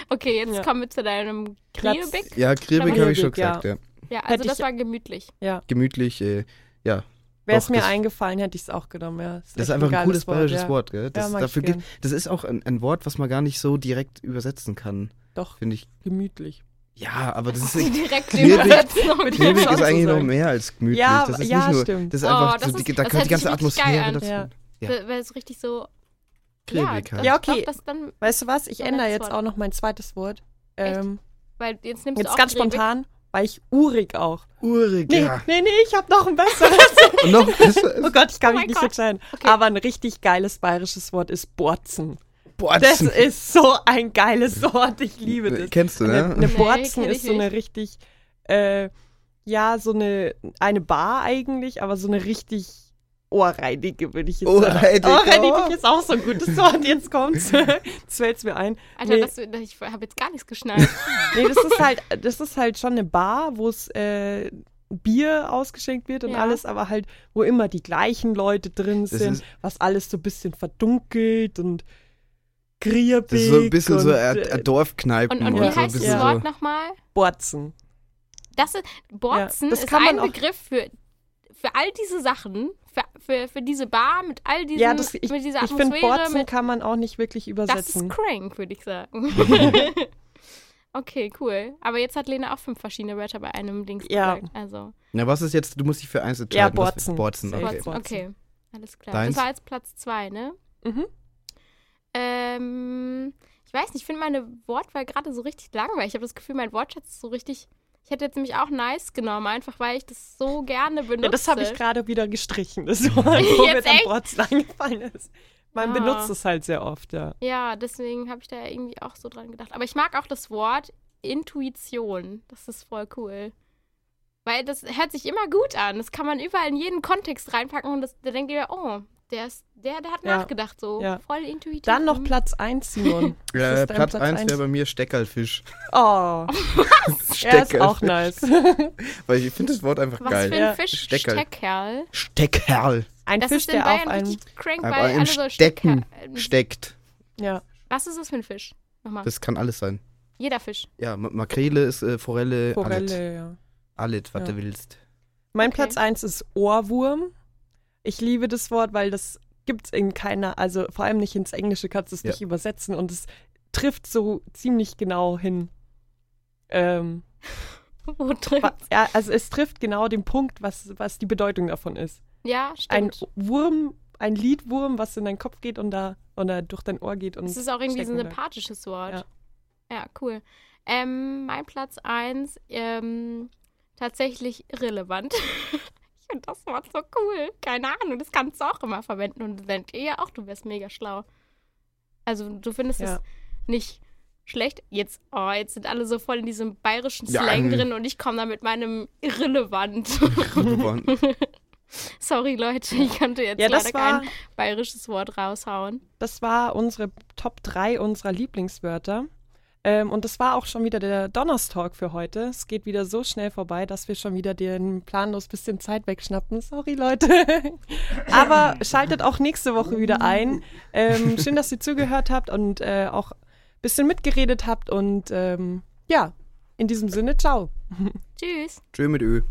okay, jetzt Ja. kommen wir zu deinem Kriebig. Ja, Kriebig habe ich schon Kriebig, ja. gesagt, ja. Ja, also Hätte das war gemütlich. Gemütlich, äh, ja. Wäre es mir das- eingefallen, hätte ich es auch genommen, ja. Das ist einfach ein geiles cooles bayerisches ja. Wort, gell? Das, dafür gibt, das ist auch ein, ein Wort, was man gar nicht so direkt übersetzen kann, Doch, finde ich. gemütlich. Ja, aber das ist direkt jetzt auch ist eigentlich noch mehr als gemütlich. Ja, das ist ja, nicht nur, stimmt. das ist Oh, einfach, das so, ist- die, da kommt die ganze Atmosphäre dazu. Ja. Ja. Weil es richtig so. Kriebig ja, halt. Ja, glaub, okay. dann, Weißt du was? Ich So ändere jetzt Wort. auch noch mein zweites Wort. Echt? Ähm, weil jetzt nimmst du jetzt auch ganz Kriebig. spontan, weil ich urig auch. Urig, Nee, ja. nee, nee, ich habe noch ein besseres. Und noch besser oh Gott, ich kann Oh mich nicht entscheiden. Okay. Aber ein richtig geiles bayerisches Wort ist Borzen. Das Borzen. ist so ein geiles Wort. Ich liebe das. Kennst du, Eine, ne? eine Nee, Borzen ich ist so eine richtig, äh, ja, so eine, eine Bar eigentlich, aber so eine richtig ohrreinige, würde ich jetzt Ohrreinige. sagen. Ohrreinige ist auch so ein gutes Wort. Jetzt kommt's. Jetzt fällt's mir ein. Alter, Nee. das, ich habe jetzt gar nichts geschnallt. Nee, das ist halt, das ist halt schon eine Bar, wo es äh, Bier ausgeschenkt wird und Ja. alles, aber halt, wo immer die gleichen Leute drin Das sind, was alles so ein bisschen verdunkelt und griebig. Das ist so ein bisschen so und, ein, äh, ein Dorfkneipen. Und, und wie so heißt das. Wort nochmal? Borzen. Das ist, Borzen Ja, das ist ein Begriff für für all diese Sachen, für, für, für diese Bar mit all diesen, Ja, das, ich, mit dieser ich finde, Atmosphäre, Borzen mit, kann man auch nicht wirklich das übersetzen. ist crank, würde ich sagen. okay, cool. Aber jetzt hat Lena auch fünf verschiedene Wörter bei einem Dings Ja. gesagt. Also, Na, was ist jetzt? Du musst dich für eins entscheiden. Ja, Was- Borzen. Borzen, okay. Borzen. okay. Alles klar. Deins? Das war jetzt Platz zwei, ne? Mhm. Ähm, ich weiß nicht, ich finde meine Wortwahl gerade so richtig langweilig. Ich habe das Gefühl, mein Wortschatz ist so richtig. Ich hätte jetzt nämlich auch nice genommen, einfach weil ich das so gerne benutze. Ja, das habe ich gerade wieder gestrichen, das Wort, wo mir dann? Borzen eingefallen ist. Man Ah. benutzt es halt sehr oft, ja. Ja, deswegen habe ich da irgendwie auch so dran gedacht. Aber ich mag auch das Wort Intuition. Das ist voll cool. Weil das hört sich immer gut an. Das kann man überall in jeden Kontext reinpacken und das, da denkt ihr, oh, der, ist, der, der hat Ja. nachgedacht, so Ja. voll intuitiv. Dann noch Mhm. Platz 1, Simon. Was Äh, Platz 1 eins? wäre bei mir Steckerlfisch. Oh, er ist auch nice. Weil ich finde das Wort einfach Was geil. für ein Ja. Fisch? Steckerl. Steckerl. Steckerl. Ein Das Fisch, ist in der auf Bayern einem. crank, weil so Stecken steckt. Ja. Was ist das für ein Fisch? Nochmal. Das kann alles sein. Jeder Fisch. Ja, Ma- Makrele ist äh, Forelle, alles. Forelle, ja. Alles, was Ja. du willst. Mein Okay. Platz 1 ist Ohrwurm. Ich liebe das Wort, weil das gibt es in keiner, also vor allem nicht ins Englische kannst du es Ja. nicht übersetzen und es trifft so ziemlich genau hin. Ähm, Wo wa- ja, also es trifft genau den Punkt, was, was die Bedeutung davon ist. Ja, Ein stimmt. Wurm, ein Liedwurm, was in deinen Kopf geht und da oder durch dein Ohr geht und Das ist auch irgendwie so ein sympathisches Wort. Ja. Ja, cool. Ähm, mein Platz 1, ähm, tatsächlich irrelevant. finde das Wort so cool. Keine Ahnung, das kannst du auch immer verwenden und denkt ihr ja auch, du wärst mega schlau. Also du findest Ja. es nicht schlecht. Jetzt, oh, jetzt sind alle so voll in diesem bayerischen Ja, Slang ähm. drin und ich komme da mit meinem irrelevant. Gewonnen. Sorry, Leute, ich konnte jetzt Ja, das leider war, kein bayerisches Wort raushauen. das war unsere Top 3 unserer Lieblingswörter. Ähm, und das war auch schon wieder der Donnerstalk für heute. Es geht wieder so schnell vorbei, dass wir schon wieder den planlos bisschen Zeit wegschnappen. Sorry, Leute. Aber schaltet auch nächste Woche wieder ein. Ähm, schön, dass ihr zugehört habt und äh, auch ein bisschen mitgeredet habt. Und ähm, ja, in diesem Sinne, ciao. Tschüss. Tschö mit Ö.